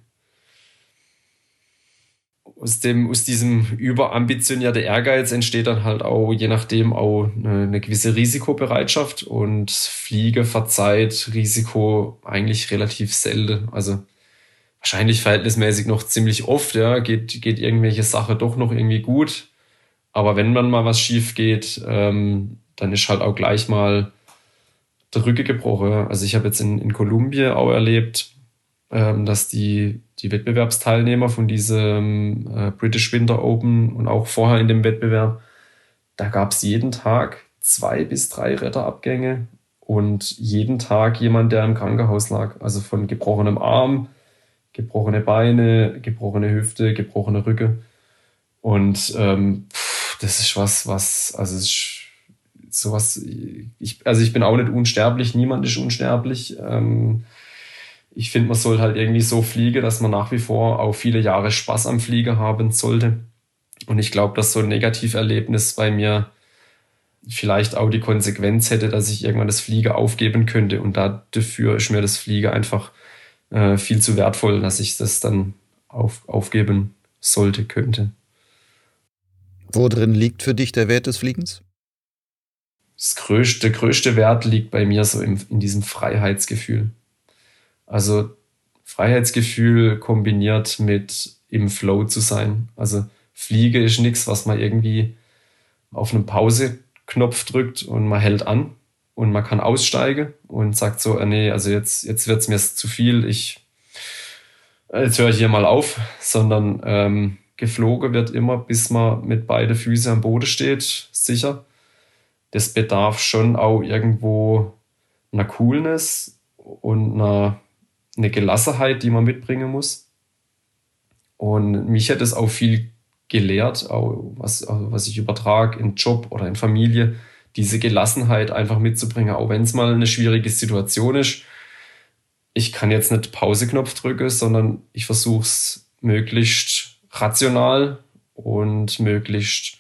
aus dem, aus diesem überambitionierten Ehrgeiz entsteht dann halt auch, je nachdem, auch eine, eine, gewisse Risikobereitschaft und Fliege verzeiht Risiko eigentlich relativ selten. Also wahrscheinlich verhältnismäßig noch ziemlich oft, ja, geht, geht irgendwelche Sache doch noch irgendwie gut. Aber wenn man mal was schief geht, ähm, dann ist halt auch gleich mal der Rücke gebrochen. Also ich habe jetzt in, in Kolumbien auch erlebt, ähm, dass die, die Wettbewerbsteilnehmer von diesem äh, British Winter Open und auch vorher in dem Wettbewerb, da gab es jeden Tag zwei bis drei Retterabgänge und jeden Tag jemand, der im Krankenhaus lag. Also von gebrochenem Arm, gebrochene Beine, gebrochene Hüfte, gebrochene Rücke. Und ähm, pff, das ist was, was, also ist sowas, ich, also ich bin auch nicht unsterblich, niemand ist unsterblich. Ähm, ich finde, man soll halt irgendwie so fliegen, dass man nach wie vor auch viele Jahre Spaß am Fliegen haben sollte. Und ich glaube, dass so ein Negativerlebnis bei mir vielleicht auch die Konsequenz hätte, dass ich irgendwann das Fliegen aufgeben könnte. Und dafür ist mir das Fliegen einfach äh, viel zu wertvoll, dass ich das dann auf, aufgeben sollte, könnte. Wo drin liegt für dich der Wert des Fliegens? Das größte, der größte Wert liegt bei mir so in, in diesem Freiheitsgefühl. Also Freiheitsgefühl kombiniert mit im Flow zu sein. Also Fliege ist nichts, was man irgendwie auf einen Pause-Knopf drückt und man hält an und man kann aussteigen und sagt so, äh, nee, also jetzt, jetzt wird es mir zu viel, ich jetzt höre ich hier mal auf, sondern ähm, geflogen wird immer, bis man mit beide Füße am Boden steht, sicher. Das bedarf schon auch irgendwo einer Coolness und einer eine Gelassenheit, die man mitbringen muss. Und mich hat es auch viel gelehrt, auch was, was ich übertrage in Job oder in Familie, diese Gelassenheit einfach mitzubringen, auch wenn es mal eine schwierige Situation ist. Ich kann jetzt nicht Pauseknopf drücken, sondern ich versuche es möglichst rational und möglichst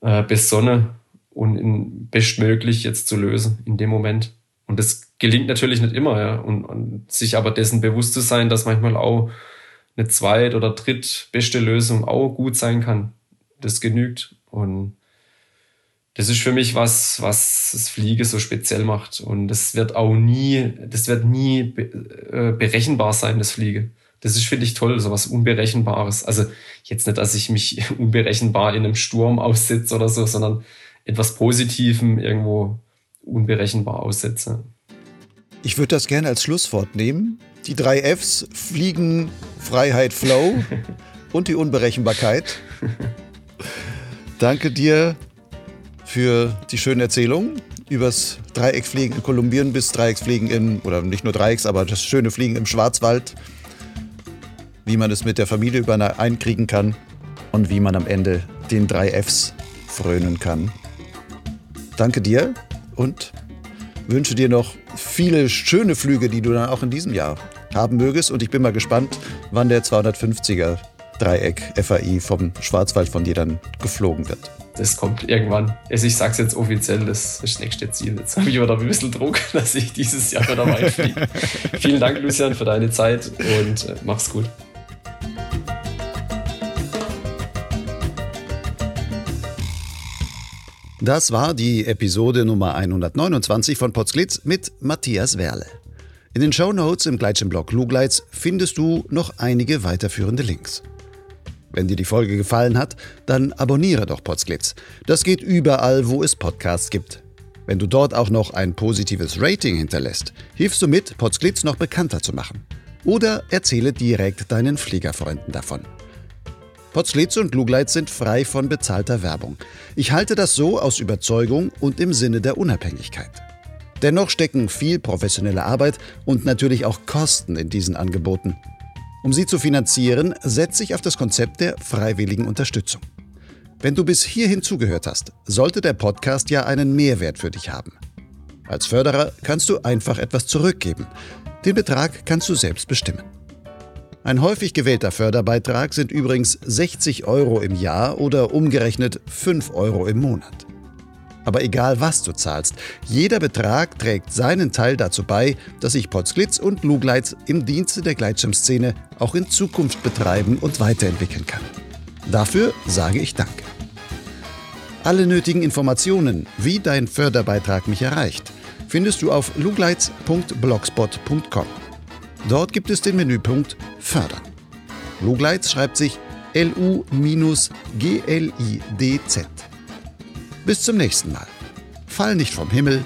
äh, besonnen und in bestmöglich jetzt zu lösen in dem Moment. Und das gelingt natürlich nicht immer, ja. Und, und sich aber dessen bewusst zu sein, dass manchmal auch eine zweit- oder drittbeste Lösung auch gut sein kann. Das genügt. Und das ist für mich was, was das Fliege so speziell macht. Und das wird auch nie, das wird nie äh, berechenbar sein, das Fliege. Das ist, finde ich, toll, so was Unberechenbares. Also jetzt nicht, dass ich mich unberechenbar in einem Sturm aussitze oder so, sondern etwas Positivem irgendwo unberechenbar aussetze. Ich würde das gerne als Schlusswort nehmen. Die drei Fs Fliegen, Freiheit, Flow und die Unberechenbarkeit. Danke dir für die schöne Erzählung übers Dreieckfliegen in Kolumbien bis Dreiecksfliegen in, oder nicht nur Dreiecks, aber das schöne Fliegen im Schwarzwald. Wie man es mit der Familie übereinkriegen kann und wie man am Ende den drei Fs frönen kann. Danke dir und wünsche dir noch viele schöne Flüge, die du dann auch in diesem Jahr haben mögest. Und ich bin mal gespannt, wann der 250er Dreieck FAI vom Schwarzwald von dir dann geflogen wird. Das kommt irgendwann. Also ich sage es jetzt offiziell, das ist das nächste Ziel. Jetzt habe ich aber ein bisschen Druck, dass ich dieses Jahr wieder weit fliege. Vielen Dank, Lucian, für deine Zeit und äh, mach's gut. Das war die Episode Nummer 129 von Potsglitz mit Matthias Werle. In den Show Notes im Gleitschirmblog Lugleitz findest du noch einige weiterführende Links. Wenn dir die Folge gefallen hat, dann abonniere doch Potsglitz. Das geht überall, wo es Podcasts gibt. Wenn du dort auch noch ein positives Rating hinterlässt, hilfst du mit, Potsglitz noch bekannter zu machen. Oder erzähle direkt deinen Fliegerfreunden davon. Potsglitz und Lugleitz sind frei von bezahlter Werbung. Ich halte das so aus Überzeugung und im Sinne der Unabhängigkeit. Dennoch stecken viel professionelle Arbeit und natürlich auch Kosten in diesen Angeboten. Um sie zu finanzieren, setze ich auf das Konzept der freiwilligen Unterstützung. Wenn du bis hierhin zugehört hast, sollte der Podcast ja einen Mehrwert für dich haben. Als Förderer kannst du einfach etwas zurückgeben. Den Betrag kannst du selbst bestimmen. Ein häufig gewählter Förderbeitrag sind übrigens 60 Euro im Jahr oder umgerechnet 5 Euro im Monat. Aber egal was du zahlst, jeder Betrag trägt seinen Teil dazu bei, dass sich Potsglitz und Lugleitz im Dienste der Gleitschirmszene auch in Zukunft betreiben und weiterentwickeln kann. Dafür sage ich Danke. Alle nötigen Informationen, wie dein Förderbeitrag mich erreicht, findest du auf lugleitz.blogspot.com. Dort gibt es den Menüpunkt Fördern. Lugleitz schreibt sich L-U-G-L-I-D-Z. Bis zum nächsten Mal. Fall nicht vom Himmel,